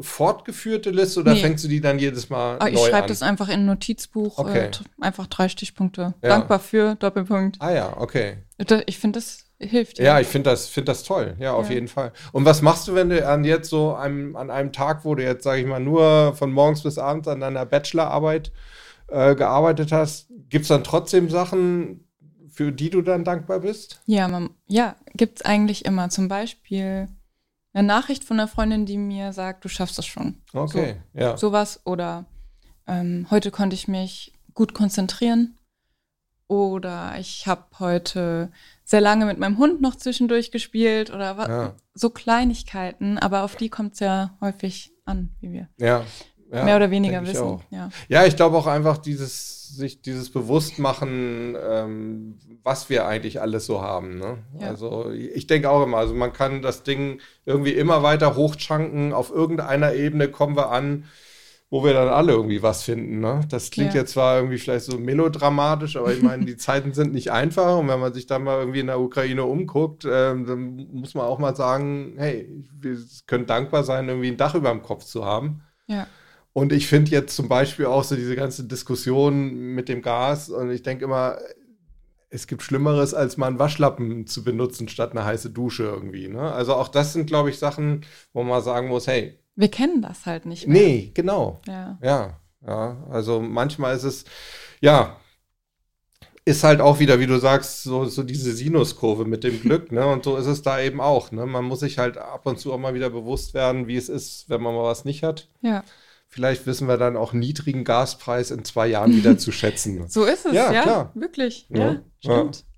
fortgeführte Liste oder Nee. fängst du die dann jedes Mal Aber ich neu schreibe an? das einfach in ein Notizbuch. Okay. Äh, einfach drei Stichpunkte. Ja. Dankbar für, Doppelpunkt. Ah ja, okay. Ich finde, das hilft. Ja, ich finde das, find das toll. Ja, auf Ja. jeden Fall. Und was machst du, wenn du an jetzt so einem, an einem Tag, wo du jetzt, sage ich mal, nur von morgens bis abends an deiner Bachelorarbeit äh, gearbeitet hast, gibt es dann trotzdem Sachen, für die du dann dankbar bist? Ja, man, ja, gibt's eigentlich immer. Zum Beispiel eine Nachricht von einer Freundin, die mir sagt, du schaffst es schon. Okay, ja. Sowas oder ähm, heute konnte ich mich gut konzentrieren oder ich habe heute sehr lange mit meinem Hund noch zwischendurch gespielt oder ja. so Kleinigkeiten, aber auf die kommt es ja häufig an, wie wir ja, ja, mehr oder weniger wissen. Ja. ich glaube auch einfach dieses sich dieses Bewusstmachen, ähm, was wir eigentlich alles so haben. Ne? Also ich denke auch immer, also man kann das Ding irgendwie immer weiter hochschanken, auf irgendeiner Ebene kommen wir an, wo wir dann alle irgendwie was finden. Ne? Das klingt ja. jetzt zwar irgendwie vielleicht so melodramatisch, aber ich meine, die Zeiten sind nicht einfach und wenn man sich dann mal irgendwie in der Ukraine umguckt, ähm, dann muss man auch mal sagen, hey, wir können dankbar sein, irgendwie ein Dach über dem Kopf zu haben. Ja. Und ich finde jetzt zum Beispiel auch so diese ganze Diskussion mit dem Gas und ich denke immer, es gibt Schlimmeres, als mal einen Waschlappen zu benutzen statt eine heiße Dusche irgendwie. Ne? Also auch das sind, glaube ich, Sachen, wo man sagen muss, hey. Wir kennen das halt nicht mehr. Nee, genau. Ja. Ja, ja. Also manchmal ist es, ja, ist halt auch wieder, wie du sagst, so, so diese Sinuskurve mit dem Glück, ne? Und so ist es da eben auch. Ne? Man muss sich halt ab und zu auch mal wieder bewusst werden, wie es ist, wenn man mal was nicht hat. Ja. Vielleicht wissen wir dann auch niedrigen Gaspreis in zwei Jahren wieder zu schätzen. So ist es, ja, ja klar. wirklich. Ja, ja stimmt. Ja.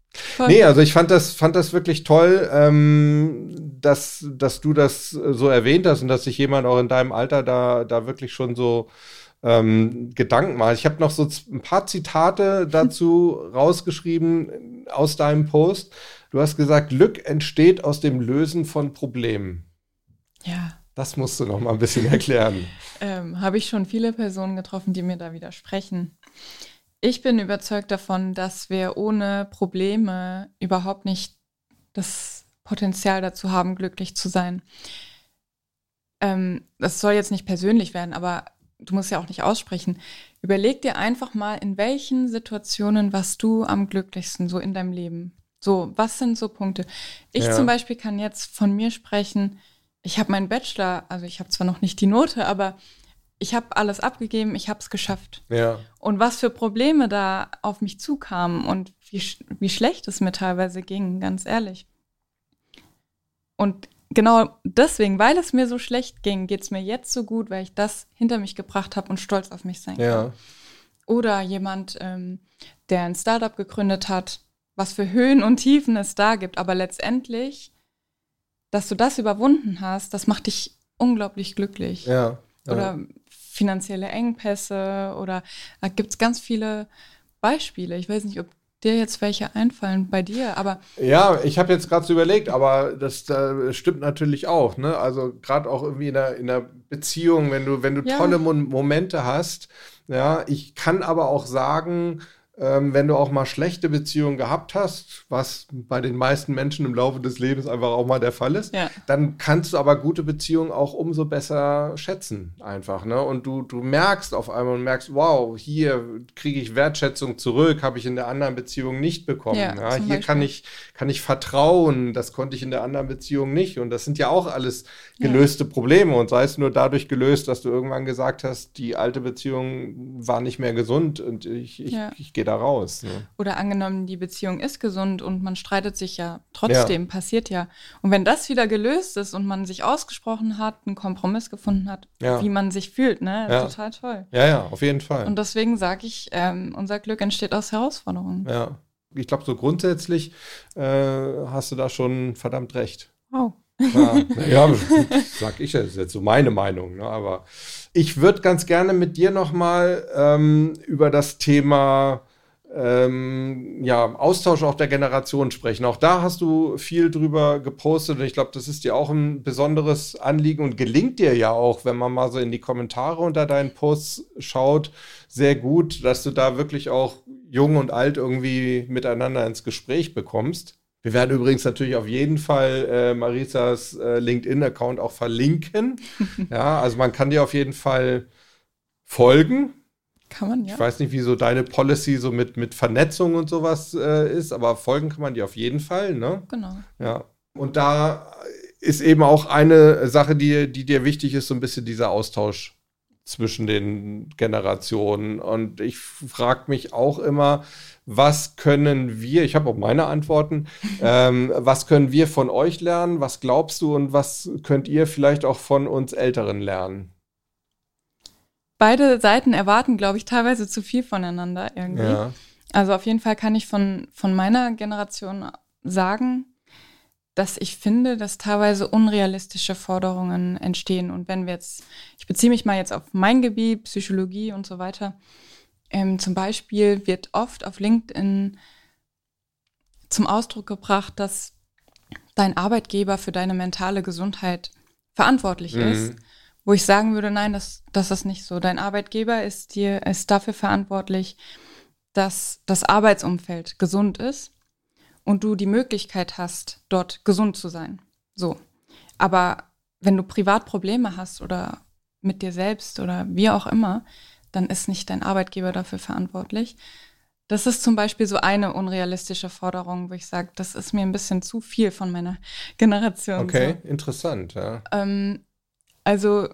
Nee, also ich fand das, fand das wirklich toll, ähm, dass, dass du das so erwähnt hast und dass sich jemand auch in deinem Alter da, da wirklich schon so ähm, Gedanken macht. Ich habe noch so ein paar Zitate dazu rausgeschrieben aus deinem Post. Du hast gesagt, Glück entsteht aus dem Lösen von Problemen. Ja. Das musst du noch mal ein bisschen erklären. ähm, Habe ich schon viele Personen getroffen, die mir da widersprechen. Ich bin überzeugt davon, dass wir ohne Probleme überhaupt nicht das Potenzial dazu haben, glücklich zu sein. Ähm, das soll jetzt nicht persönlich werden, aber du musst ja auch nicht aussprechen. Überleg dir einfach mal, in welchen Situationen warst du am glücklichsten so in deinem Leben? So, was sind so Punkte? Ich ja. zum Beispiel kann jetzt von mir sprechen, ich habe meinen Bachelor, also ich habe zwar noch nicht die Note, aber ich habe alles abgegeben, ich habe es geschafft. Ja. Und was für Probleme da auf mich zukamen und wie, wie schlecht es mir teilweise ging, ganz ehrlich. Und genau deswegen, weil es mir so schlecht ging, geht es mir jetzt so gut, weil ich das hinter mich gebracht habe und stolz auf mich sein ja. kann. Oder jemand, ähm, der ein Startup gegründet hat, was für Höhen und Tiefen es da gibt, aber letztendlich dass du das überwunden hast, das macht dich unglaublich glücklich. Ja. ja. Oder finanzielle Engpässe oder da gibt es ganz viele Beispiele. Ich weiß nicht, ob dir jetzt welche einfallen bei dir, aber. Ja, ich habe jetzt gerade so überlegt, aber das, das, stimmt natürlich auch, ne? Also gerade auch irgendwie in der, in der Beziehung, wenn du, wenn du ja. tolle Mo Momente hast, ja, ich kann aber auch sagen, ähm, wenn du auch mal schlechte Beziehungen gehabt hast, was bei den meisten Menschen im Laufe des Lebens einfach auch mal der Fall ist, ja. dann kannst du aber gute Beziehungen auch umso besser schätzen einfach. Ne? Und du, du merkst auf einmal und merkst, wow, hier kriege ich Wertschätzung zurück, habe ich in der anderen Beziehung nicht bekommen. Ja, ja? Hier kann ich, kann ich vertrauen, das konnte ich in der anderen Beziehung nicht. Und das sind ja auch alles gelöste Probleme und sei es nur dadurch gelöst, dass du irgendwann gesagt hast, die alte Beziehung war nicht mehr gesund und ich, ich, ich gehe da raus. Ne? Oder angenommen, die Beziehung ist gesund und man streitet sich ja trotzdem, ja. passiert ja. Und wenn das wieder gelöst ist und man sich ausgesprochen hat, einen Kompromiss gefunden hat, ja. wie man sich fühlt, ne? Ja. Total toll. Ja, ja, auf jeden Fall. Und deswegen sage ich, ähm, unser Glück entsteht aus Herausforderungen. Ja. Ich glaube, so grundsätzlich äh, hast du da schon verdammt recht. Wow. Ja, ja sag ich, das ist jetzt so meine Meinung, ne? aber ich würde ganz gerne mit dir nochmal ähm, über das Thema ähm, ja, Austausch auch der Generation sprechen. Auch da hast du viel drüber gepostet und ich glaube, das ist dir auch ein besonderes Anliegen und gelingt dir ja auch, wenn man mal so in die Kommentare unter deinen Posts schaut, sehr gut, dass du da wirklich auch jung und alt irgendwie miteinander ins Gespräch bekommst. Wir werden übrigens natürlich auf jeden Fall äh, Marisas äh, LinkedIn-Account auch verlinken. ja, also man kann dir auf jeden Fall folgen. Kann man, ja. Ich weiß nicht, wie so deine Policy so mit, mit Vernetzung und sowas äh, ist, aber folgen kann man dir auf jeden Fall, ne? Genau. Ja. Und da ist eben auch eine Sache, die, die dir wichtig ist, so ein bisschen dieser Austausch zwischen den Generationen. Und ich frage mich auch immer, was können wir, ich habe auch meine Antworten, ähm, was können wir von euch lernen, was glaubst du und was könnt ihr vielleicht auch von uns Älteren lernen? Beide Seiten erwarten, glaube ich, teilweise zu viel voneinander irgendwie. Ja. Also auf jeden Fall kann ich von, von meiner Generation sagen, dass ich finde, dass teilweise unrealistische Forderungen entstehen. Und wenn wir jetzt, ich beziehe mich mal jetzt auf mein Gebiet, Psychologie und so weiter. Ähm, zum Beispiel wird oft auf LinkedIn zum Ausdruck gebracht, dass dein Arbeitgeber für deine mentale Gesundheit verantwortlich mhm. ist. Wo ich sagen würde, nein, das, das ist nicht so. Dein Arbeitgeber ist dir, ist dafür verantwortlich, dass das Arbeitsumfeld gesund ist und du die Möglichkeit hast, dort gesund zu sein. So. Aber wenn du privat Probleme hast oder mit dir selbst oder wie auch immer, dann ist nicht dein Arbeitgeber dafür verantwortlich. Das ist zum Beispiel so eine unrealistische Forderung, wo ich sage, das ist mir ein bisschen zu viel von meiner Generation. Okay, so. interessant, ja. Ähm, also,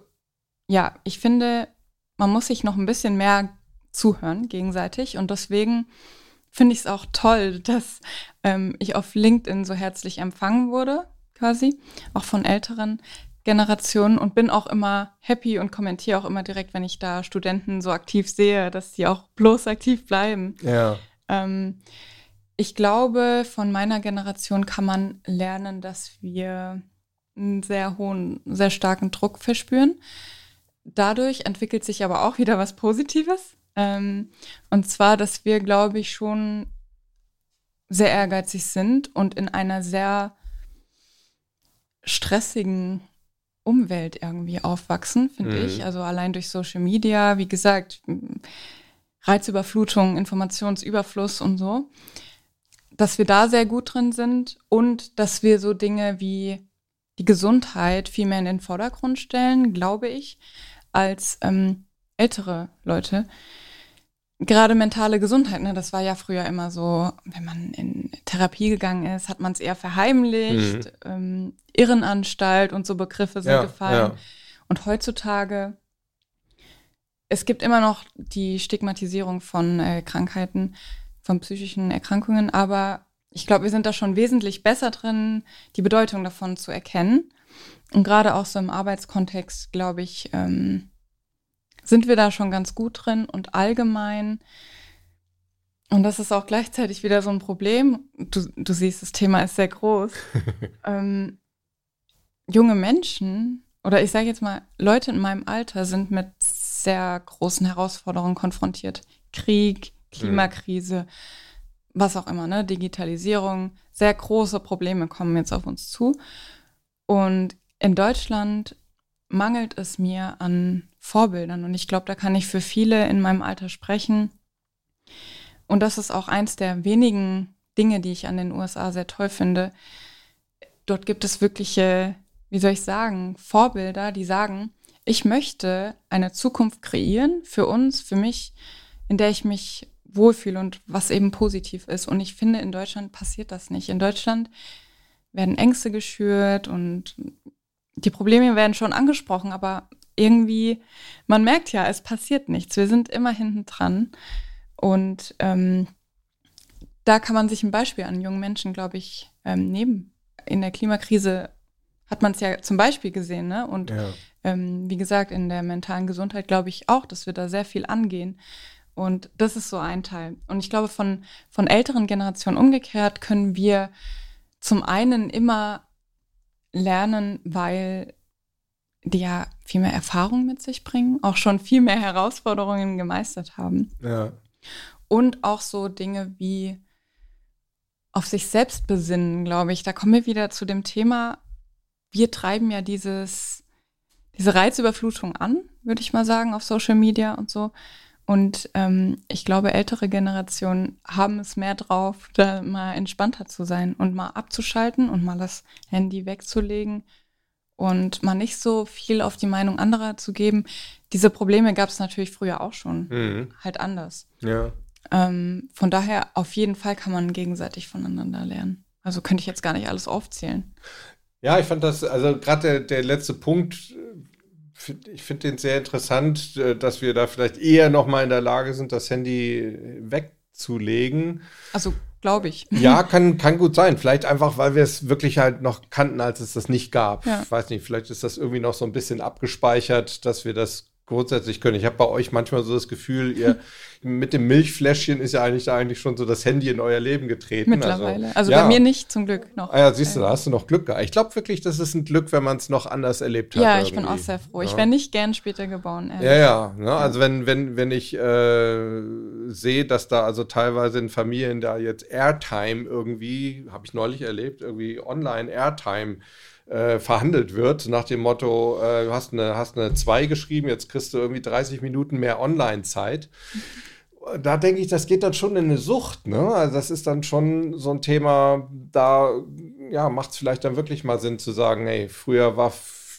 ja, ich finde, man muss sich noch ein bisschen mehr zuhören gegenseitig und deswegen finde ich es auch toll, dass ähm, ich auf LinkedIn so herzlich empfangen wurde, quasi, auch von älteren Generationen und bin auch immer happy und kommentiere auch immer direkt, wenn ich da Studenten so aktiv sehe, dass sie auch bloß aktiv bleiben. Ja. Ähm, ich glaube, von meiner Generation kann man lernen, dass wir einen sehr hohen, sehr starken Druck verspüren. Dadurch entwickelt sich aber auch wieder was Positives. Ähm, und zwar, dass wir, glaube ich, schon sehr ehrgeizig sind und in einer sehr stressigen Umwelt irgendwie aufwachsen, finde mhm. ich. Also allein durch Social Media, wie gesagt, Reizüberflutung, Informationsüberfluss und so. Dass wir da sehr gut drin sind und dass wir so Dinge wie die Gesundheit viel mehr in den Vordergrund stellen, glaube ich, als ähm, ältere Leute gerade mentale Gesundheit, ne, das war ja früher immer so, wenn man in Therapie gegangen ist, hat man es eher verheimlicht, mhm. ähm, Irrenanstalt und so Begriffe sind ja, gefallen. Ja. Und heutzutage, es gibt immer noch die Stigmatisierung von äh, Krankheiten, von psychischen Erkrankungen, aber ich glaube, wir sind da schon wesentlich besser drin, die Bedeutung davon zu erkennen. Und gerade auch so im Arbeitskontext, glaube ich, ähm, sind wir da schon ganz gut drin und allgemein. Und das ist auch gleichzeitig wieder so ein Problem. Du, du siehst, das Thema ist sehr groß. ähm, junge Menschen oder ich sage jetzt mal, Leute in meinem Alter sind mit sehr großen Herausforderungen konfrontiert. Krieg, Klimakrise, mhm. Was auch immer, ne? Digitalisierung. Sehr große Probleme kommen jetzt auf uns zu. Und in Deutschland mangelt es mir an Vorbildern. Und ich glaube, da kann ich für viele in meinem Alter sprechen. Und das ist auch eins der wenigen Dinge, die ich an den USA sehr toll finde. Dort gibt es wirkliche, wie soll ich sagen, Vorbilder, die sagen, ich möchte eine Zukunft kreieren für uns, für mich, in der ich mich wohlfühle und was eben positiv ist. Und ich finde, in Deutschland passiert das nicht. In Deutschland werden Ängste geschürt und die Probleme werden schon angesprochen, aber irgendwie, man merkt ja, es passiert nichts. Wir sind immer hinten dran. Und ähm, da kann man sich ein Beispiel an jungen Menschen, glaube ich, ähm, nehmen. In der Klimakrise hat man es ja zum Beispiel gesehen, ne? Und ja. ähm, wie gesagt, in der mentalen Gesundheit glaube ich auch, dass wir da sehr viel angehen. Und das ist so ein Teil. Und ich glaube, von, von älteren Generationen umgekehrt können wir zum einen immer lernen, weil die ja viel mehr Erfahrung mit sich bringen, auch schon viel mehr Herausforderungen gemeistert haben. Ja. Und auch so Dinge wie auf sich selbst besinnen, glaube ich. Da kommen wir wieder zu dem Thema, wir treiben ja dieses, diese Reizüberflutung an, würde ich mal sagen, auf Social Media und so. Und ähm, ich glaube, ältere Generationen haben es mehr drauf, da mal entspannter zu sein und mal abzuschalten und mal das Handy wegzulegen und mal nicht so viel auf die Meinung anderer zu geben. Diese Probleme gab es natürlich früher auch schon, mhm. halt anders. Ja. Ähm, von daher, auf jeden Fall kann man gegenseitig voneinander lernen. Also könnte ich jetzt gar nicht alles aufzählen. Ja, ich fand das, also gerade der, der letzte Punkt, ich finde den sehr interessant, äh, dass wir da vielleicht eher noch mal in der Lage sind, das Handy wegzulegen. Also glaube ich. Ja, kann, kann gut sein. Vielleicht einfach, weil wir es wirklich halt noch kannten, als es das nicht gab. Ja. Ich weiß nicht, vielleicht ist das irgendwie noch so ein bisschen abgespeichert, dass wir das grundsätzlich können. Ich habe bei euch manchmal so das Gefühl, ihr mit dem Milchfläschchen ist ja eigentlich da eigentlich schon so das Handy in euer Leben getreten. Also, Mittlerweile. Also, also ja. bei mir nicht zum Glück noch. Ah ja, siehst du, da hast du noch Glück gehabt. Ich glaube wirklich, das ist ein Glück, wenn man es noch anders erlebt hat. Ja, ich irgendwie. bin auch sehr froh. Ja. Ich wäre nicht gern später geboren. Ehrlich. Ja, ja. Ne? Also wenn, wenn, wenn ich äh, sehe, dass da also teilweise in Familien da jetzt Airtime irgendwie, habe ich neulich erlebt, irgendwie online Airtime äh, verhandelt wird, nach dem Motto, äh, du hast eine, hast eine 2 geschrieben, jetzt kriegst du irgendwie 30 Minuten mehr Online-Zeit. Da denke ich, das geht dann schon in eine Sucht. Ne? Also das ist dann schon so ein Thema, da ja, macht es vielleicht dann wirklich mal Sinn zu sagen, hey, früher war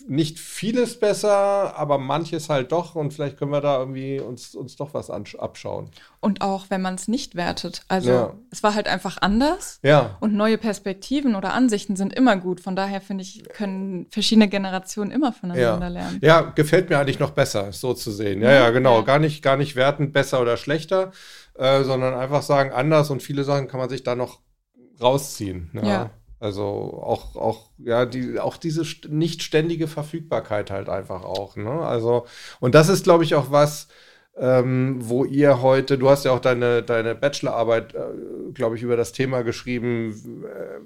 nicht vieles besser, aber manches halt doch und vielleicht können wir da irgendwie uns, uns doch was abschauen. Und auch wenn man es nicht wertet. Also ja. es war halt einfach anders. Ja. Und neue Perspektiven oder Ansichten sind immer gut. Von daher finde ich, können verschiedene Generationen immer voneinander ja. lernen. Ja, gefällt mir eigentlich noch besser, so zu sehen. Ja, ja, genau. Ja. Gar nicht, gar nicht wertend besser oder schlechter, äh, sondern einfach sagen anders und viele Sachen kann man sich da noch rausziehen. ja. Also auch, auch, ja, die, auch diese nicht ständige Verfügbarkeit halt einfach auch. Ne? Also, und das ist, glaube ich, auch was, ähm, wo ihr heute, du hast ja auch deine, deine Bachelorarbeit, äh, glaube ich, über das Thema geschrieben, äh,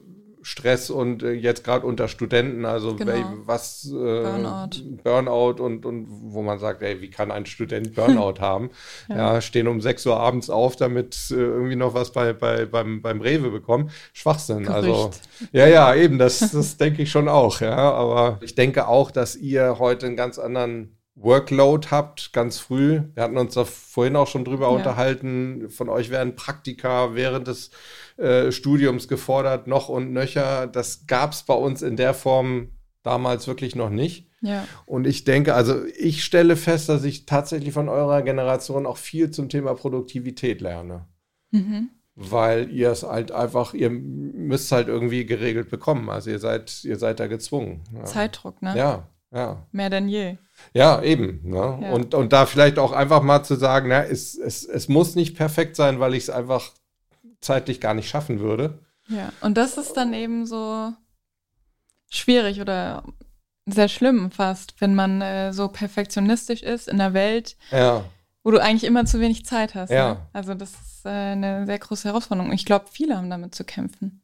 Stress und äh, jetzt gerade unter Studenten, also genau. ey, was äh, Burnout. Burnout und, und wo man sagt, ey, wie kann ein Student Burnout haben? Ja. ja. stehen um 6 Uhr abends auf, damit äh, irgendwie noch was bei, bei, beim, beim Rewe bekommen. Schwachsinn. Gerücht. Also ja, ja, eben, das, das denke ich schon auch, ja. Aber ich denke auch, dass ihr heute einen ganz anderen Workload habt, ganz früh. Wir hatten uns da vorhin auch schon drüber ja. unterhalten. Von euch werden Praktika während des äh, Studiums gefordert, noch und nöcher. Das gab es bei uns in der Form damals wirklich noch nicht. Ja. Und ich denke, also ich stelle fest, dass ich tatsächlich von eurer Generation auch viel zum Thema Produktivität lerne. Mhm. Weil ihr es halt einfach, ihr müsst halt irgendwie geregelt bekommen. Also ihr seid, ihr seid da gezwungen. Ja. Zeitdruck, ne? Ja, ja. Mehr denn je. Ja, eben. Ne? Ja. Und, und da vielleicht auch einfach mal zu sagen, na, es, es, es muss nicht perfekt sein, weil ich es einfach zeitlich gar nicht schaffen würde. Ja, und das ist dann eben so schwierig oder sehr schlimm fast, wenn man äh, so perfektionistisch ist in der Welt, ja. wo du eigentlich immer zu wenig Zeit hast. Ja. Ne? Also das ist äh, eine sehr große Herausforderung. Ich glaube, viele haben damit zu kämpfen.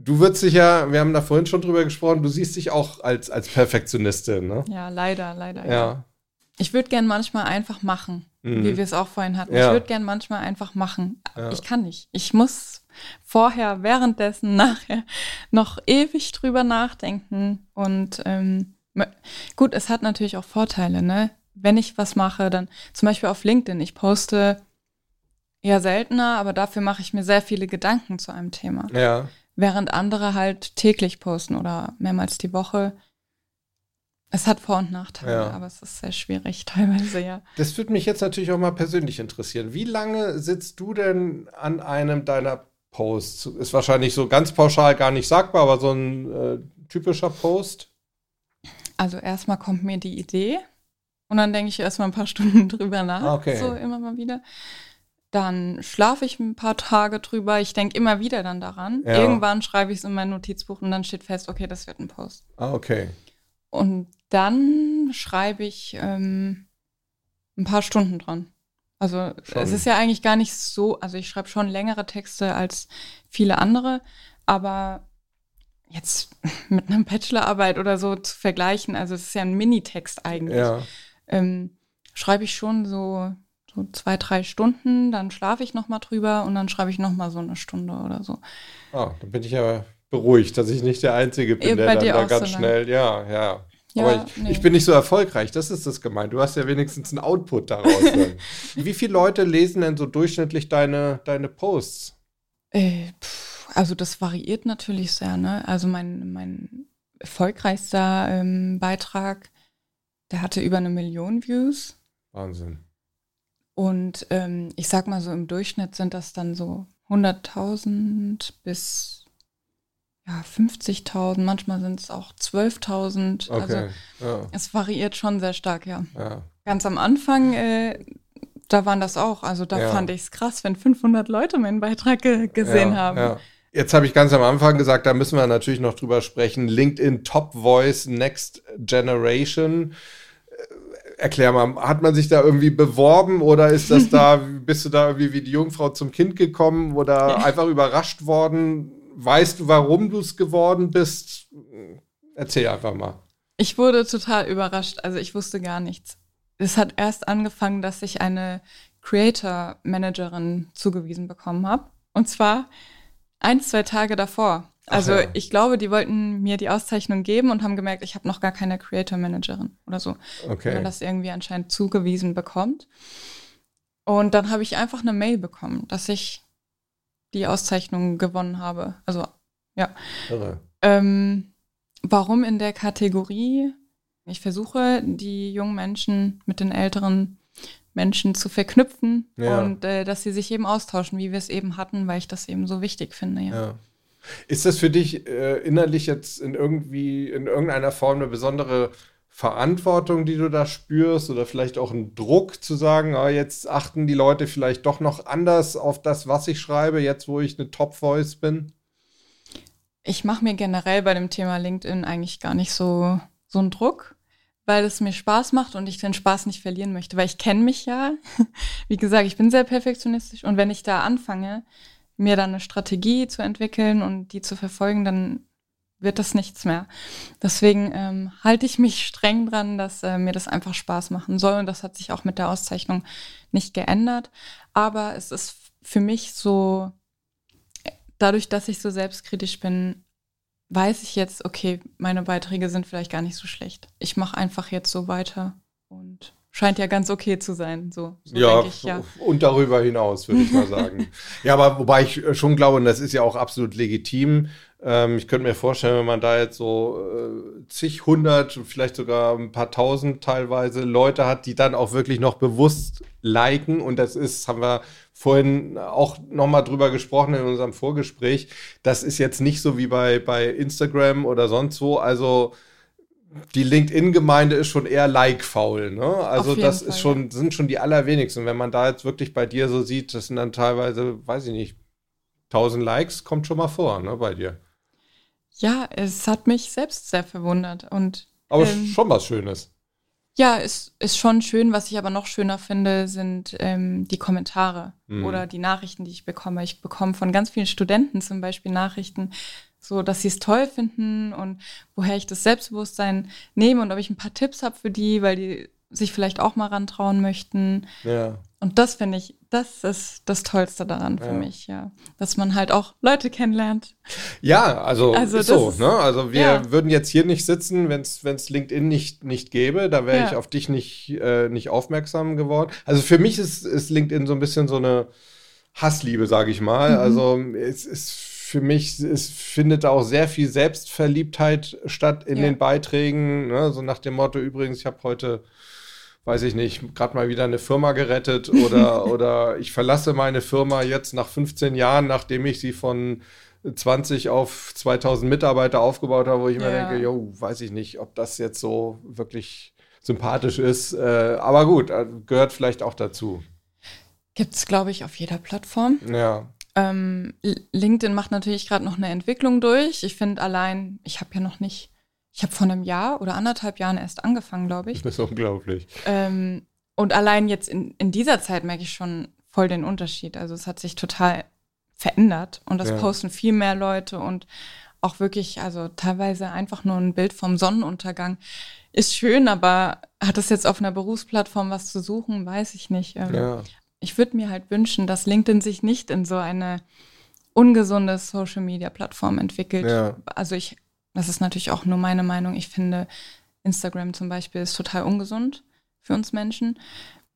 Du würdest dich ja, wir haben da vorhin schon drüber gesprochen, du siehst dich auch als, als Perfektionistin, ne? Ja, leider, leider. Ja. ja. Ich würde gern manchmal einfach machen, mhm. wie wir es auch vorhin hatten. Ja. Ich würde gern manchmal einfach machen. Ja. Ich kann nicht. Ich muss vorher, währenddessen, nachher noch ewig drüber nachdenken. Und ähm, gut, es hat natürlich auch Vorteile, ne? Wenn ich was mache, dann zum Beispiel auf LinkedIn. Ich poste eher seltener, aber dafür mache ich mir sehr viele Gedanken zu einem Thema. Ja. Während andere halt täglich posten oder mehrmals die Woche. Es hat Vor- und Nachteile, ja. aber es ist sehr schwierig teilweise, ja. Das würde mich jetzt natürlich auch mal persönlich interessieren. Wie lange sitzt du denn an einem deiner Posts? Ist wahrscheinlich so ganz pauschal gar nicht sagbar, aber so ein äh, typischer Post? Also erstmal kommt mir die Idee und dann denke ich erstmal ein paar Stunden drüber nach. Ah, okay. So immer mal wieder. Dann schlafe ich ein paar Tage drüber. Ich denke immer wieder dann daran. Ja. Irgendwann schreibe ich es in mein Notizbuch und dann steht fest, okay, das wird ein Post. Ah, okay. Und dann schreibe ich ähm, ein paar Stunden dran. Also schon. es ist ja eigentlich gar nicht so, also ich schreibe schon längere Texte als viele andere, aber jetzt mit einer Bachelorarbeit oder so zu vergleichen, also es ist ja ein Minitext eigentlich, ja. ähm, schreibe ich schon so, so zwei, drei Stunden, dann schlafe ich nochmal drüber und dann schreibe ich nochmal so eine Stunde oder so. Ah, dann bin ich aber beruhigt, dass ich nicht der Einzige bin, der dann da ganz so schnell, ja, ja. Ja, aber ich, nee. ich, bin nicht so erfolgreich, das ist das gemeint. Du hast ja wenigstens einen Output daraus. Wie viele Leute lesen denn so durchschnittlich deine, deine Posts? Äh, pff, also das variiert natürlich sehr, ne? Also mein, mein erfolgreichster ähm, Beitrag, der hatte über eine Million Views. Wahnsinn. Und ähm, ich sag mal so, im Durchschnitt sind das dann so 100.000 bis ja, 50.000, manchmal sind es auch 12.000. Okay, also ja. es variiert schon sehr stark, ja. ja. Ganz am Anfang, äh, da waren das auch. Also da ja. fand ich es krass, wenn 500 Leute meinen Beitrag ge gesehen haben. Jetzt habe ich ganz am Anfang gesagt, da müssen wir natürlich noch drüber sprechen. LinkedIn Top Voice Next Generation erklär mal, hat man sich da irgendwie beworben oder ist das da, bist du da irgendwie wie die Jungfrau zum Kind gekommen oder einfach überrascht worden? Weißt du, warum du es geworden bist? Erzähl einfach mal. Ich wurde total überrascht. Also ich wusste gar nichts. Es hat erst angefangen, dass ich eine Creator Managerin zugewiesen bekommen habe. Und zwar ein, zwei Tage davor. Also ja. ich glaube, die wollten mir die Auszeichnung geben und haben gemerkt, ich habe noch gar keine Creator Managerin oder so. Okay. Oder das irgendwie anscheinend zugewiesen bekommt. Und dann habe ich einfach eine Mail bekommen, dass ich die Auszeichnung gewonnen habe. Also ja. Ähm, warum in der Kategorie? Ich versuche, die jungen Menschen mit den älteren Menschen zu verknüpfen ja. und äh, dass sie sich eben austauschen, wie wir es eben hatten, weil ich das eben so wichtig finde. Ja. ja. Ist das für dich äh, innerlich jetzt in irgendwie, in irgendeiner Form eine besondere Verantwortung, die du da spürst oder vielleicht auch ein Druck zu sagen, ah, jetzt achten die Leute vielleicht doch noch anders auf das, was ich schreibe, jetzt wo ich eine Top-Voice bin? Ich mache mir generell bei dem Thema LinkedIn eigentlich gar nicht so, so einen Druck, weil es mir Spaß macht und ich den Spaß nicht verlieren möchte, weil ich kenne mich ja. Wie gesagt, ich bin sehr perfektionistisch und wenn ich da anfange, mir dann eine Strategie zu entwickeln und die zu verfolgen, dann wird das nichts mehr. Deswegen ähm, halte ich mich streng dran, dass äh, mir das einfach Spaß machen soll. Und das hat sich auch mit der Auszeichnung nicht geändert. Aber es ist für mich so, dadurch, dass ich so selbstkritisch bin, weiß ich jetzt, okay, meine Beiträge sind vielleicht gar nicht so schlecht. Ich mache einfach jetzt so weiter und scheint ja ganz okay zu sein. So, so ja, ich, ja, und darüber hinaus, würde ich mal sagen. ja, aber wobei ich schon glaube, und das ist ja auch absolut legitim, ähm, ich könnte mir vorstellen, wenn man da jetzt so äh, zig, hundert, vielleicht sogar ein paar tausend teilweise Leute hat, die dann auch wirklich noch bewusst liken. Und das ist, haben wir vorhin auch nochmal drüber gesprochen in unserem Vorgespräch. Das ist jetzt nicht so wie bei, bei Instagram oder sonst wo. Also die LinkedIn-Gemeinde ist schon eher like-faul. Ne? Also das Fall, ist schon, ja. sind schon die allerwenigsten. Wenn man da jetzt wirklich bei dir so sieht, das sind dann teilweise, weiß ich nicht, 1000 Likes, kommt schon mal vor, ne, bei dir. Ja, es hat mich selbst sehr verwundert. Und, aber ähm, schon was Schönes. Ja, es ist schon schön. Was ich aber noch schöner finde, sind ähm, die Kommentare mhm. oder die Nachrichten, die ich bekomme. Ich bekomme von ganz vielen Studenten zum Beispiel Nachrichten, so dass sie es toll finden und woher ich das Selbstbewusstsein nehme und ob ich ein paar Tipps habe für die, weil die sich vielleicht auch mal rantrauen möchten. Ja. Und das finde ich, das ist das Tollste daran für ja. mich, ja. Dass man halt auch Leute kennenlernt. Ja, also, also so, ist, ne? Also wir ja. würden jetzt hier nicht sitzen, wenn es LinkedIn nicht, nicht gäbe. Da wäre ich auf dich nicht, äh, nicht aufmerksam geworden. Also für mich ist, ist LinkedIn so ein bisschen so eine Hassliebe, sage ich mal. Mhm. Also es ist für mich, es findet auch sehr viel Selbstverliebtheit statt in den Beiträgen. Ne? So nach dem Motto, übrigens, ich habe heute weiß ich nicht, gerade mal wieder eine Firma gerettet oder, oder ich verlasse meine Firma jetzt nach 15 Jahren, nachdem ich sie von 20 auf 2000 Mitarbeiter aufgebaut habe, wo ich ja. immer denke, jo, weiß ich nicht, ob das jetzt so wirklich sympathisch ist. Äh, aber gut, äh, gehört vielleicht auch dazu. Gibt es, glaube ich, auf jeder Plattform. Ja. Ähm, LinkedIn macht natürlich gerade noch eine Entwicklung durch. Ich finde allein, ich habe ja noch nicht ich habe vor einem Jahr oder anderthalb Jahren erst angefangen, glaube ich. Das ist unglaublich. Ähm, und allein jetzt in, in dieser Zeit merke ich schon voll den Unterschied. Also es hat sich total verändert und das ja. posten viel mehr Leute und auch wirklich, also teilweise einfach nur ein Bild vom Sonnenuntergang ist schön, aber hat es jetzt auf einer Berufsplattform was zu suchen, weiß ich nicht. Ähm, ja. Ich würde mir halt wünschen, dass LinkedIn sich nicht in so eine ungesunde Social Media Plattform entwickelt. Ja. Also ich das ist natürlich auch nur meine Meinung. Ich finde, Instagram zum Beispiel ist total ungesund für uns Menschen.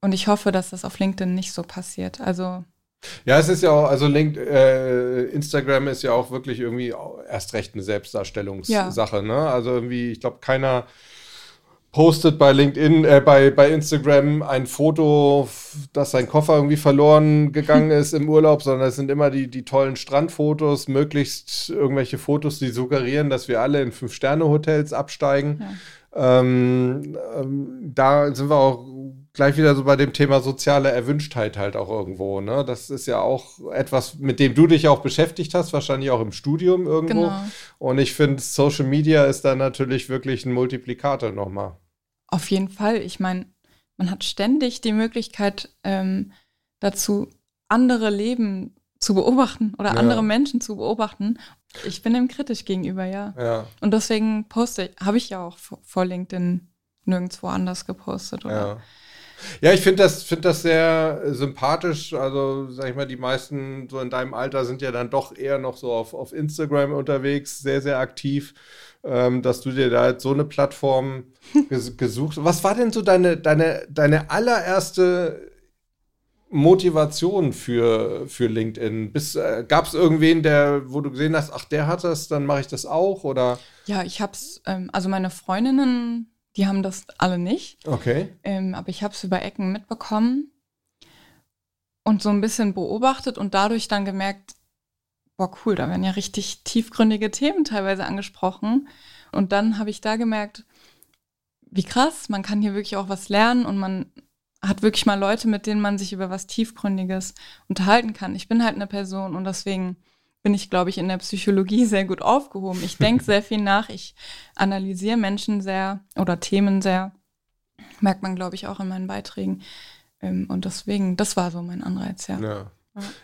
Und ich hoffe, dass das auf LinkedIn nicht so passiert. Also ja, es ist ja auch, also Link, äh, Instagram ist ja auch wirklich irgendwie erst recht eine Selbstdarstellungssache. Ja. Ne? Also irgendwie, ich glaube, keiner postet bei LinkedIn, äh, bei, bei Instagram ein Foto, dass sein Koffer irgendwie verloren gegangen ist im Urlaub, sondern es sind immer die, die tollen Strandfotos, möglichst irgendwelche Fotos, die suggerieren, dass wir alle in Fünf-Sterne-Hotels absteigen. Ja. Ähm, ähm, da sind wir auch gleich wieder so bei dem Thema soziale Erwünschtheit halt auch irgendwo. Ne? Das ist ja auch etwas, mit dem du dich auch beschäftigt hast, wahrscheinlich auch im Studium irgendwo. Genau. Und ich finde, Social Media ist da natürlich wirklich ein Multiplikator nochmal. Auf jeden Fall. Ich meine, man hat ständig die Möglichkeit ähm, dazu, andere Leben zu beobachten oder ja. andere Menschen zu beobachten. Ich bin dem kritisch gegenüber, ja. ja. Und deswegen poste ich, habe ich ja auch vor LinkedIn nirgendwo anders gepostet, oder? Ja. Ja, ich finde das, find das sehr sympathisch. Also, sag ich mal, die meisten so in deinem Alter sind ja dann doch eher noch so auf, auf Instagram unterwegs, sehr, sehr aktiv, ähm, dass du dir da jetzt so eine Plattform ges gesucht hast. Was war denn so deine, deine, deine allererste Motivation für, für LinkedIn? Äh, Gab es irgendwen, der, wo du gesehen hast, ach, der hat das, dann mache ich das auch? Oder? Ja, ich habe es, ähm, also meine Freundinnen die haben das alle nicht. Okay. Ähm, aber ich habe es über Ecken mitbekommen und so ein bisschen beobachtet und dadurch dann gemerkt, boah, cool, da werden ja richtig tiefgründige Themen teilweise angesprochen. Und dann habe ich da gemerkt, wie krass, man kann hier wirklich auch was lernen und man hat wirklich mal Leute, mit denen man sich über was Tiefgründiges unterhalten kann. Ich bin halt eine Person und deswegen bin ich, glaube ich, in der Psychologie sehr gut aufgehoben. Ich denke sehr viel nach, ich analysiere Menschen sehr oder Themen sehr. Merkt man, glaube ich, auch in meinen Beiträgen. Ähm, und deswegen, das war so mein Anreiz, ja. Ja,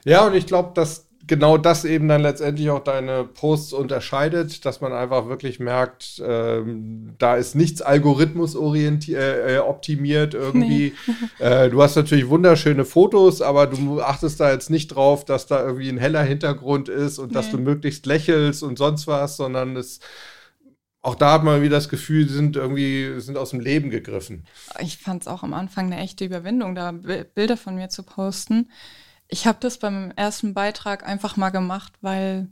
ja und ich glaube, dass genau das eben dann letztendlich auch deine Posts unterscheidet, dass man einfach wirklich merkt, ähm, da ist nichts algorithmusoptimiert äh, optimiert irgendwie. Nee. Äh, du hast natürlich wunderschöne Fotos, aber du achtest da jetzt nicht drauf, dass da irgendwie ein heller Hintergrund ist und nee. dass du möglichst lächelst und sonst was, sondern es auch da hat man wieder das Gefühl, die sind irgendwie sind aus dem Leben gegriffen. Ich fand es auch am Anfang eine echte Überwindung, da Bilder von mir zu posten ich habe das beim ersten Beitrag einfach mal gemacht, weil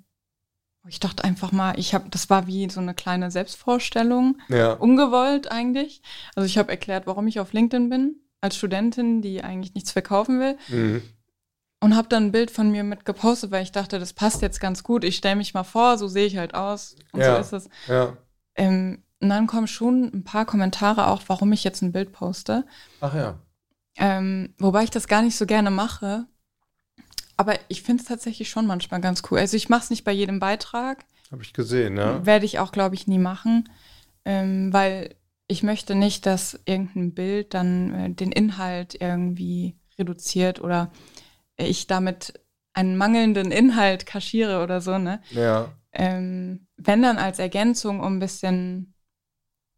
ich dachte einfach mal, ich habe, das war wie so eine kleine Selbstvorstellung, ja. ungewollt eigentlich. Also ich habe erklärt, warum ich auf LinkedIn bin, als Studentin, die eigentlich nichts verkaufen will. Mhm. Und habe dann ein Bild von mir mit gepostet, weil ich dachte, das passt jetzt ganz gut. Ich stelle mich mal vor, so sehe ich halt aus. Und ja. so ist es. Ja. Ähm, und dann kommen schon ein paar Kommentare auch, warum ich jetzt ein Bild poste. Ach ja. Ähm, wobei ich das gar nicht so gerne mache, aber ich finde es tatsächlich schon manchmal ganz cool. Also ich mache es nicht bei jedem Beitrag. Habe ich gesehen, ja. Werde ich auch, glaube ich, nie machen, ähm, weil ich möchte nicht, dass irgendein Bild dann äh, den Inhalt irgendwie reduziert oder ich damit einen mangelnden Inhalt kaschiere oder so, ne? Ja. Ähm, wenn dann als Ergänzung, um ein bisschen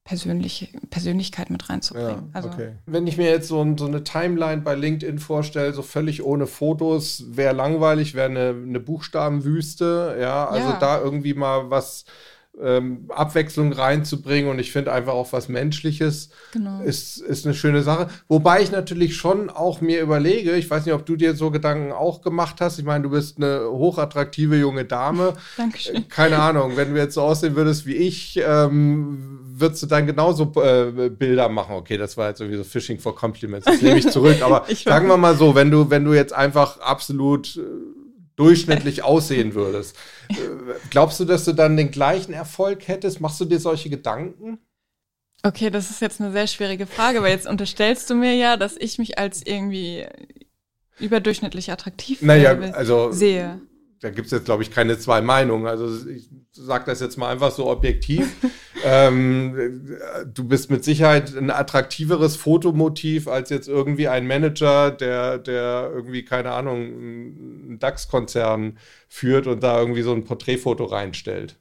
persönliche Persönlichkeit mit reinzubringen. Ja, also, okay. Wenn ich mir jetzt so, so, eine Timeline bei LinkedIn vorstelle, so völlig ohne Fotos, wäre langweilig, wäre eine, eine Buchstabenwüste, ja, also ja. da irgendwie mal was ähm, Abwechslung reinzubringen und ich finde einfach auch was Menschliches genau. ist, ist eine schöne Sache. Wobei ich natürlich schon auch mir überlege, ich weiß nicht, ob du dir so Gedanken auch gemacht hast. Ich meine, du bist eine hochattraktive junge Dame. Dankeschön. Keine Ahnung, wenn du jetzt so aussehen würdest wie ich, ähm, würdest du dann genauso äh, Bilder machen. Okay, das war jetzt sowieso Fishing for Compliments, das nehme ich zurück. Aber sagen wir mal so, wenn du, wenn du jetzt einfach absolut äh, durchschnittlich aussehen würdest. Äh, glaubst du, dass du dann den gleichen Erfolg hättest? Machst du dir solche Gedanken? Okay, das ist jetzt eine sehr schwierige Frage, weil jetzt unterstellst du mir ja, dass ich mich als irgendwie überdurchschnittlich attraktiv naja, also, sehe. Da gibt es jetzt, glaube ich, keine zwei Meinungen. Also ich sage das jetzt mal einfach so objektiv. ähm, du bist mit Sicherheit ein attraktiveres Fotomotiv als jetzt irgendwie ein Manager, der, der irgendwie, keine Ahnung, einen DAX-Konzern führt und da irgendwie so ein Porträtfoto reinstellt.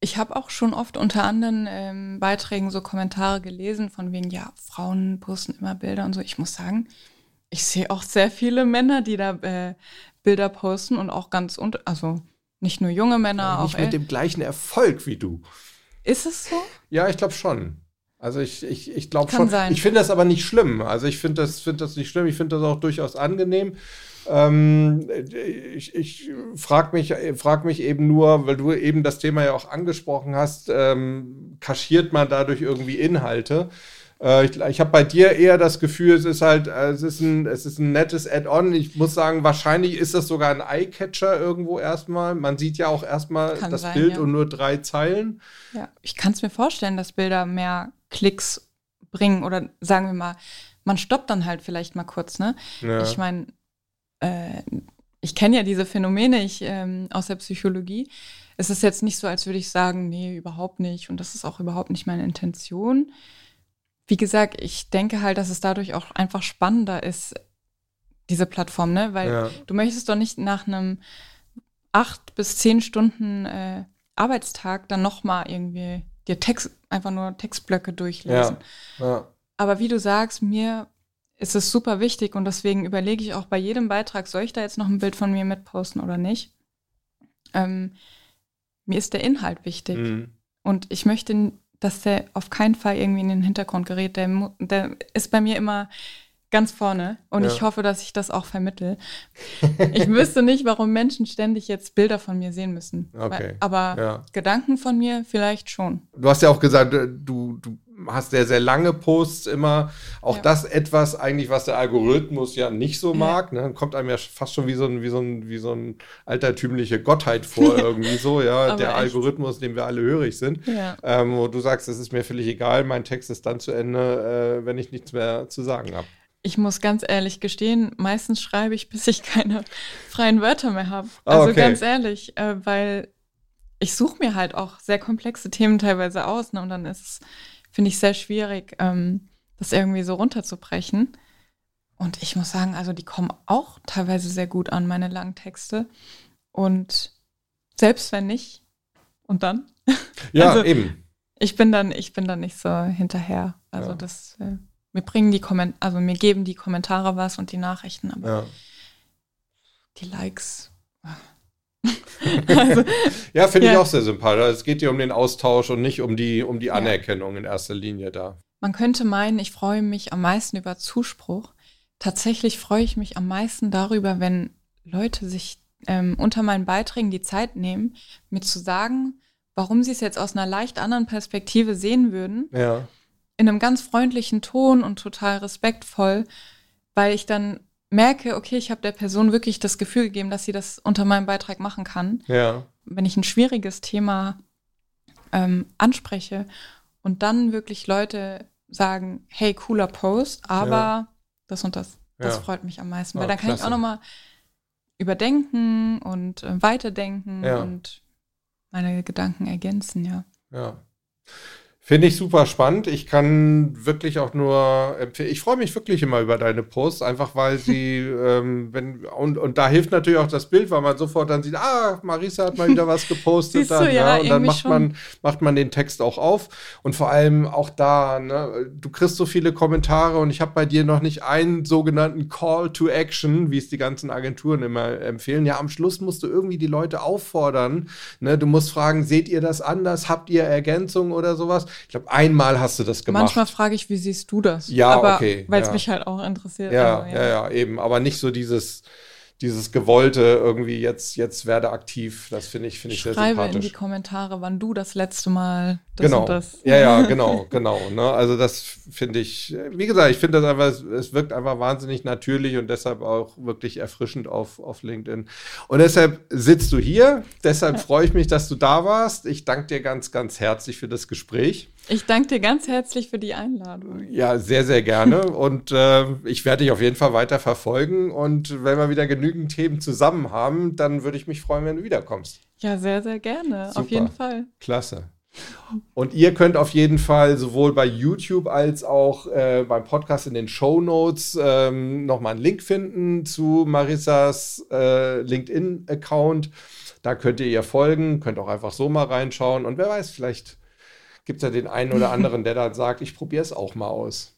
Ich habe auch schon oft unter anderen ähm, Beiträgen so Kommentare gelesen, von wegen, ja, Frauen posten immer Bilder und so. Ich muss sagen, ich sehe auch sehr viele Männer, die da äh, Bilder posten und auch ganz, und also nicht nur junge Männer, ja, nicht auch. Mit dem gleichen Erfolg wie du. Ist es so? Ja, ich glaube schon. Also ich, ich, ich glaube schon. Sein. Ich finde das aber nicht schlimm. Also ich finde das, find das nicht schlimm. Ich finde das auch durchaus angenehm. Ähm, ich ich frage mich, frag mich eben nur, weil du eben das Thema ja auch angesprochen hast, ähm, kaschiert man dadurch irgendwie Inhalte? Äh, ich ich habe bei dir eher das Gefühl, es ist halt, äh, es ist ein, es ist ein nettes Add-on. Ich muss sagen, wahrscheinlich ist das sogar ein Eye-Catcher irgendwo erstmal. Man sieht ja auch erstmal kann das sein, Bild ja. und nur drei Zeilen. Ja, ich kann es mir vorstellen, dass Bilder mehr Klicks bringen oder sagen wir mal, man stoppt dann halt vielleicht mal kurz, ne? Ja. Ich meine, äh, ich kenne ja diese Phänomene ich, ähm, aus der Psychologie. Es ist jetzt nicht so, als würde ich sagen, nee, überhaupt nicht. Und das ist auch überhaupt nicht meine Intention. Wie gesagt, ich denke halt, dass es dadurch auch einfach spannender ist, diese Plattform, ne? Weil ja. du möchtest doch nicht nach einem acht bis zehn Stunden äh, Arbeitstag dann nochmal irgendwie dir Text, einfach nur Textblöcke durchlesen. Ja. Ja. Aber wie du sagst, mir ist es super wichtig und deswegen überlege ich auch bei jedem Beitrag, soll ich da jetzt noch ein Bild von mir mitposten oder nicht? Ähm, mir ist der Inhalt wichtig. Mhm. Und ich möchte, dass der auf keinen Fall irgendwie in den Hintergrund gerät. Der, der ist bei mir immer ganz vorne und ja. ich hoffe, dass ich das auch vermittel. ich wüsste nicht, warum Menschen ständig jetzt Bilder von mir sehen müssen. Okay. Weil, aber ja. Gedanken von mir vielleicht schon. Du hast ja auch gesagt, äh, du, du hast sehr, sehr lange Posts immer. Auch ja. das etwas eigentlich, was der Algorithmus ja nicht so mag. Ne? Kommt einem ja fast schon wie so ein, wie so ein, wie so ein altertümliche Gottheit vor, irgendwie so, ja. der echt. Algorithmus, dem wir alle hörig sind. Ja. Ähm, wo du sagst, es ist mir völlig egal, mein Text ist dann zu Ende, äh, wenn ich nichts mehr zu sagen habe. Ich muss ganz ehrlich gestehen, meistens schreibe ich, bis ich keine freien Wörter mehr habe. Ah, also okay. ganz ehrlich, äh, weil ich suche mir halt auch sehr komplexe Themen teilweise aus ne? und dann ist es finde ich sehr schwierig, ähm, das irgendwie so runterzubrechen. Und ich muss sagen, also die kommen auch teilweise sehr gut an, meine langen Texte. Und selbst wenn nicht, und dann? Ja, also, eben. Ich bin dann, ich bin dann nicht so hinterher. Also ja. das, äh, mir bringen die Kommentare, also mir geben die Kommentare was und die Nachrichten, aber ja. die Likes. Also, ja, finde ja. ich auch sehr sympathisch. Es geht dir um den Austausch und nicht um die, um die Anerkennung ja. in erster Linie da. Man könnte meinen, ich freue mich am meisten über Zuspruch. Tatsächlich freue ich mich am meisten darüber, wenn Leute sich ähm, unter meinen Beiträgen die Zeit nehmen, mir zu sagen, warum sie es jetzt aus einer leicht anderen Perspektive sehen würden. Ja. In einem ganz freundlichen Ton und total respektvoll, weil ich dann merke, okay, ich habe der Person wirklich das Gefühl gegeben, dass sie das unter meinem Beitrag machen kann. Ja. Wenn ich ein schwieriges Thema ähm, anspreche und dann wirklich Leute sagen, hey, cooler Post, aber ja. das und das. Das ja. freut mich am meisten, weil dann kann klasse. ich auch nochmal überdenken und äh, weiterdenken und meine Gedanken ergänzen, ja. Ja. Finde ich super spannend. Ich kann wirklich auch nur empfehlen. Ich freue mich wirklich immer über deine Posts, einfach weil sie, ähm, wenn, und, und da hilft natürlich auch das Bild, weil man sofort dann sieht, ah, Marisa hat mal wieder was gepostet. dann, du, ja, ja, und dann macht man, macht man den Text auch auf. Und vor allem auch da, ne, du kriegst so viele Kommentare und ich habe bei dir noch nicht einen sogenannten Call to Action, wie es die ganzen Agenturen immer empfehlen. Ja, am Schluss musst du irgendwie die Leute auffordern. Ne? Du musst fragen, seht ihr das anders? Habt ihr Ergänzungen oder sowas? Ich glaube, einmal hast du das gemacht. Manchmal frage ich, wie siehst du das? Ja, aber, okay. Weil es ja. mich halt auch interessiert. Ja, aber, ja, ja, ja, eben. Aber nicht so dieses, dieses gewollte irgendwie jetzt, jetzt werde aktiv. Das finde ich, finde ich sehr sympathisch. Schreibe in die Kommentare, wann du das letzte Mal das genau. und das. Ja, ja, genau, genau. Ne? Also das finde ich, wie gesagt, ich finde das einfach, es wirkt einfach wahnsinnig natürlich und deshalb auch wirklich erfrischend auf, auf LinkedIn. Und deshalb sitzt du hier. Deshalb freue ich mich, dass du da warst. Ich danke dir ganz, ganz herzlich für das Gespräch. Ich danke dir ganz herzlich für die Einladung. Ja, sehr, sehr gerne. und äh, ich werde dich auf jeden Fall weiter verfolgen. Und wenn wir wieder genügend Themen zusammen haben, dann würde ich mich freuen, wenn du wiederkommst. Ja, sehr, sehr gerne. Super. Auf jeden Fall. Klasse. Und ihr könnt auf jeden Fall sowohl bei YouTube als auch äh, beim Podcast in den Show Notes ähm, nochmal einen Link finden zu Marissas äh, LinkedIn-Account. Da könnt ihr ihr folgen, könnt auch einfach so mal reinschauen. Und wer weiß, vielleicht gibt es ja den einen oder anderen, der dann sagt, ich probiere es auch mal aus.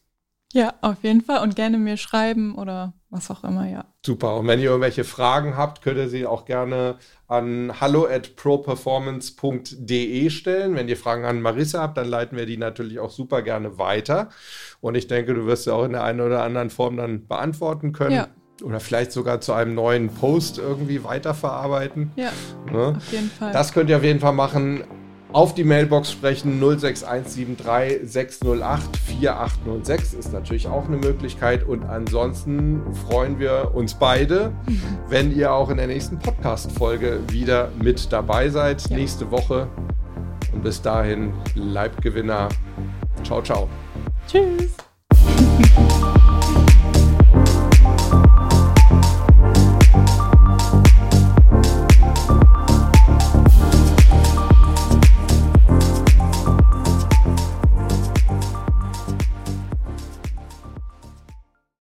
Ja, auf jeden Fall und gerne mir schreiben oder was auch immer, ja. Super. Und wenn ihr irgendwelche Fragen habt, könnt ihr sie auch gerne an hallo at properformance.de stellen. Wenn ihr Fragen an Marissa habt, dann leiten wir die natürlich auch super gerne weiter. Und ich denke, du wirst sie auch in der einen oder anderen Form dann beantworten können. Ja. Oder vielleicht sogar zu einem neuen Post irgendwie weiterverarbeiten. Ja, ne? auf jeden Fall. Das könnt ihr auf jeden Fall machen auf die Mailbox sprechen. 06173 608 4806 ist natürlich auch eine Möglichkeit. Und ansonsten freuen wir uns beide, wenn ihr auch in der nächsten Podcast-Folge wieder mit dabei seid. Ja. Nächste Woche. Und bis dahin, Leibgewinner. Ciao, ciao. Tschüss.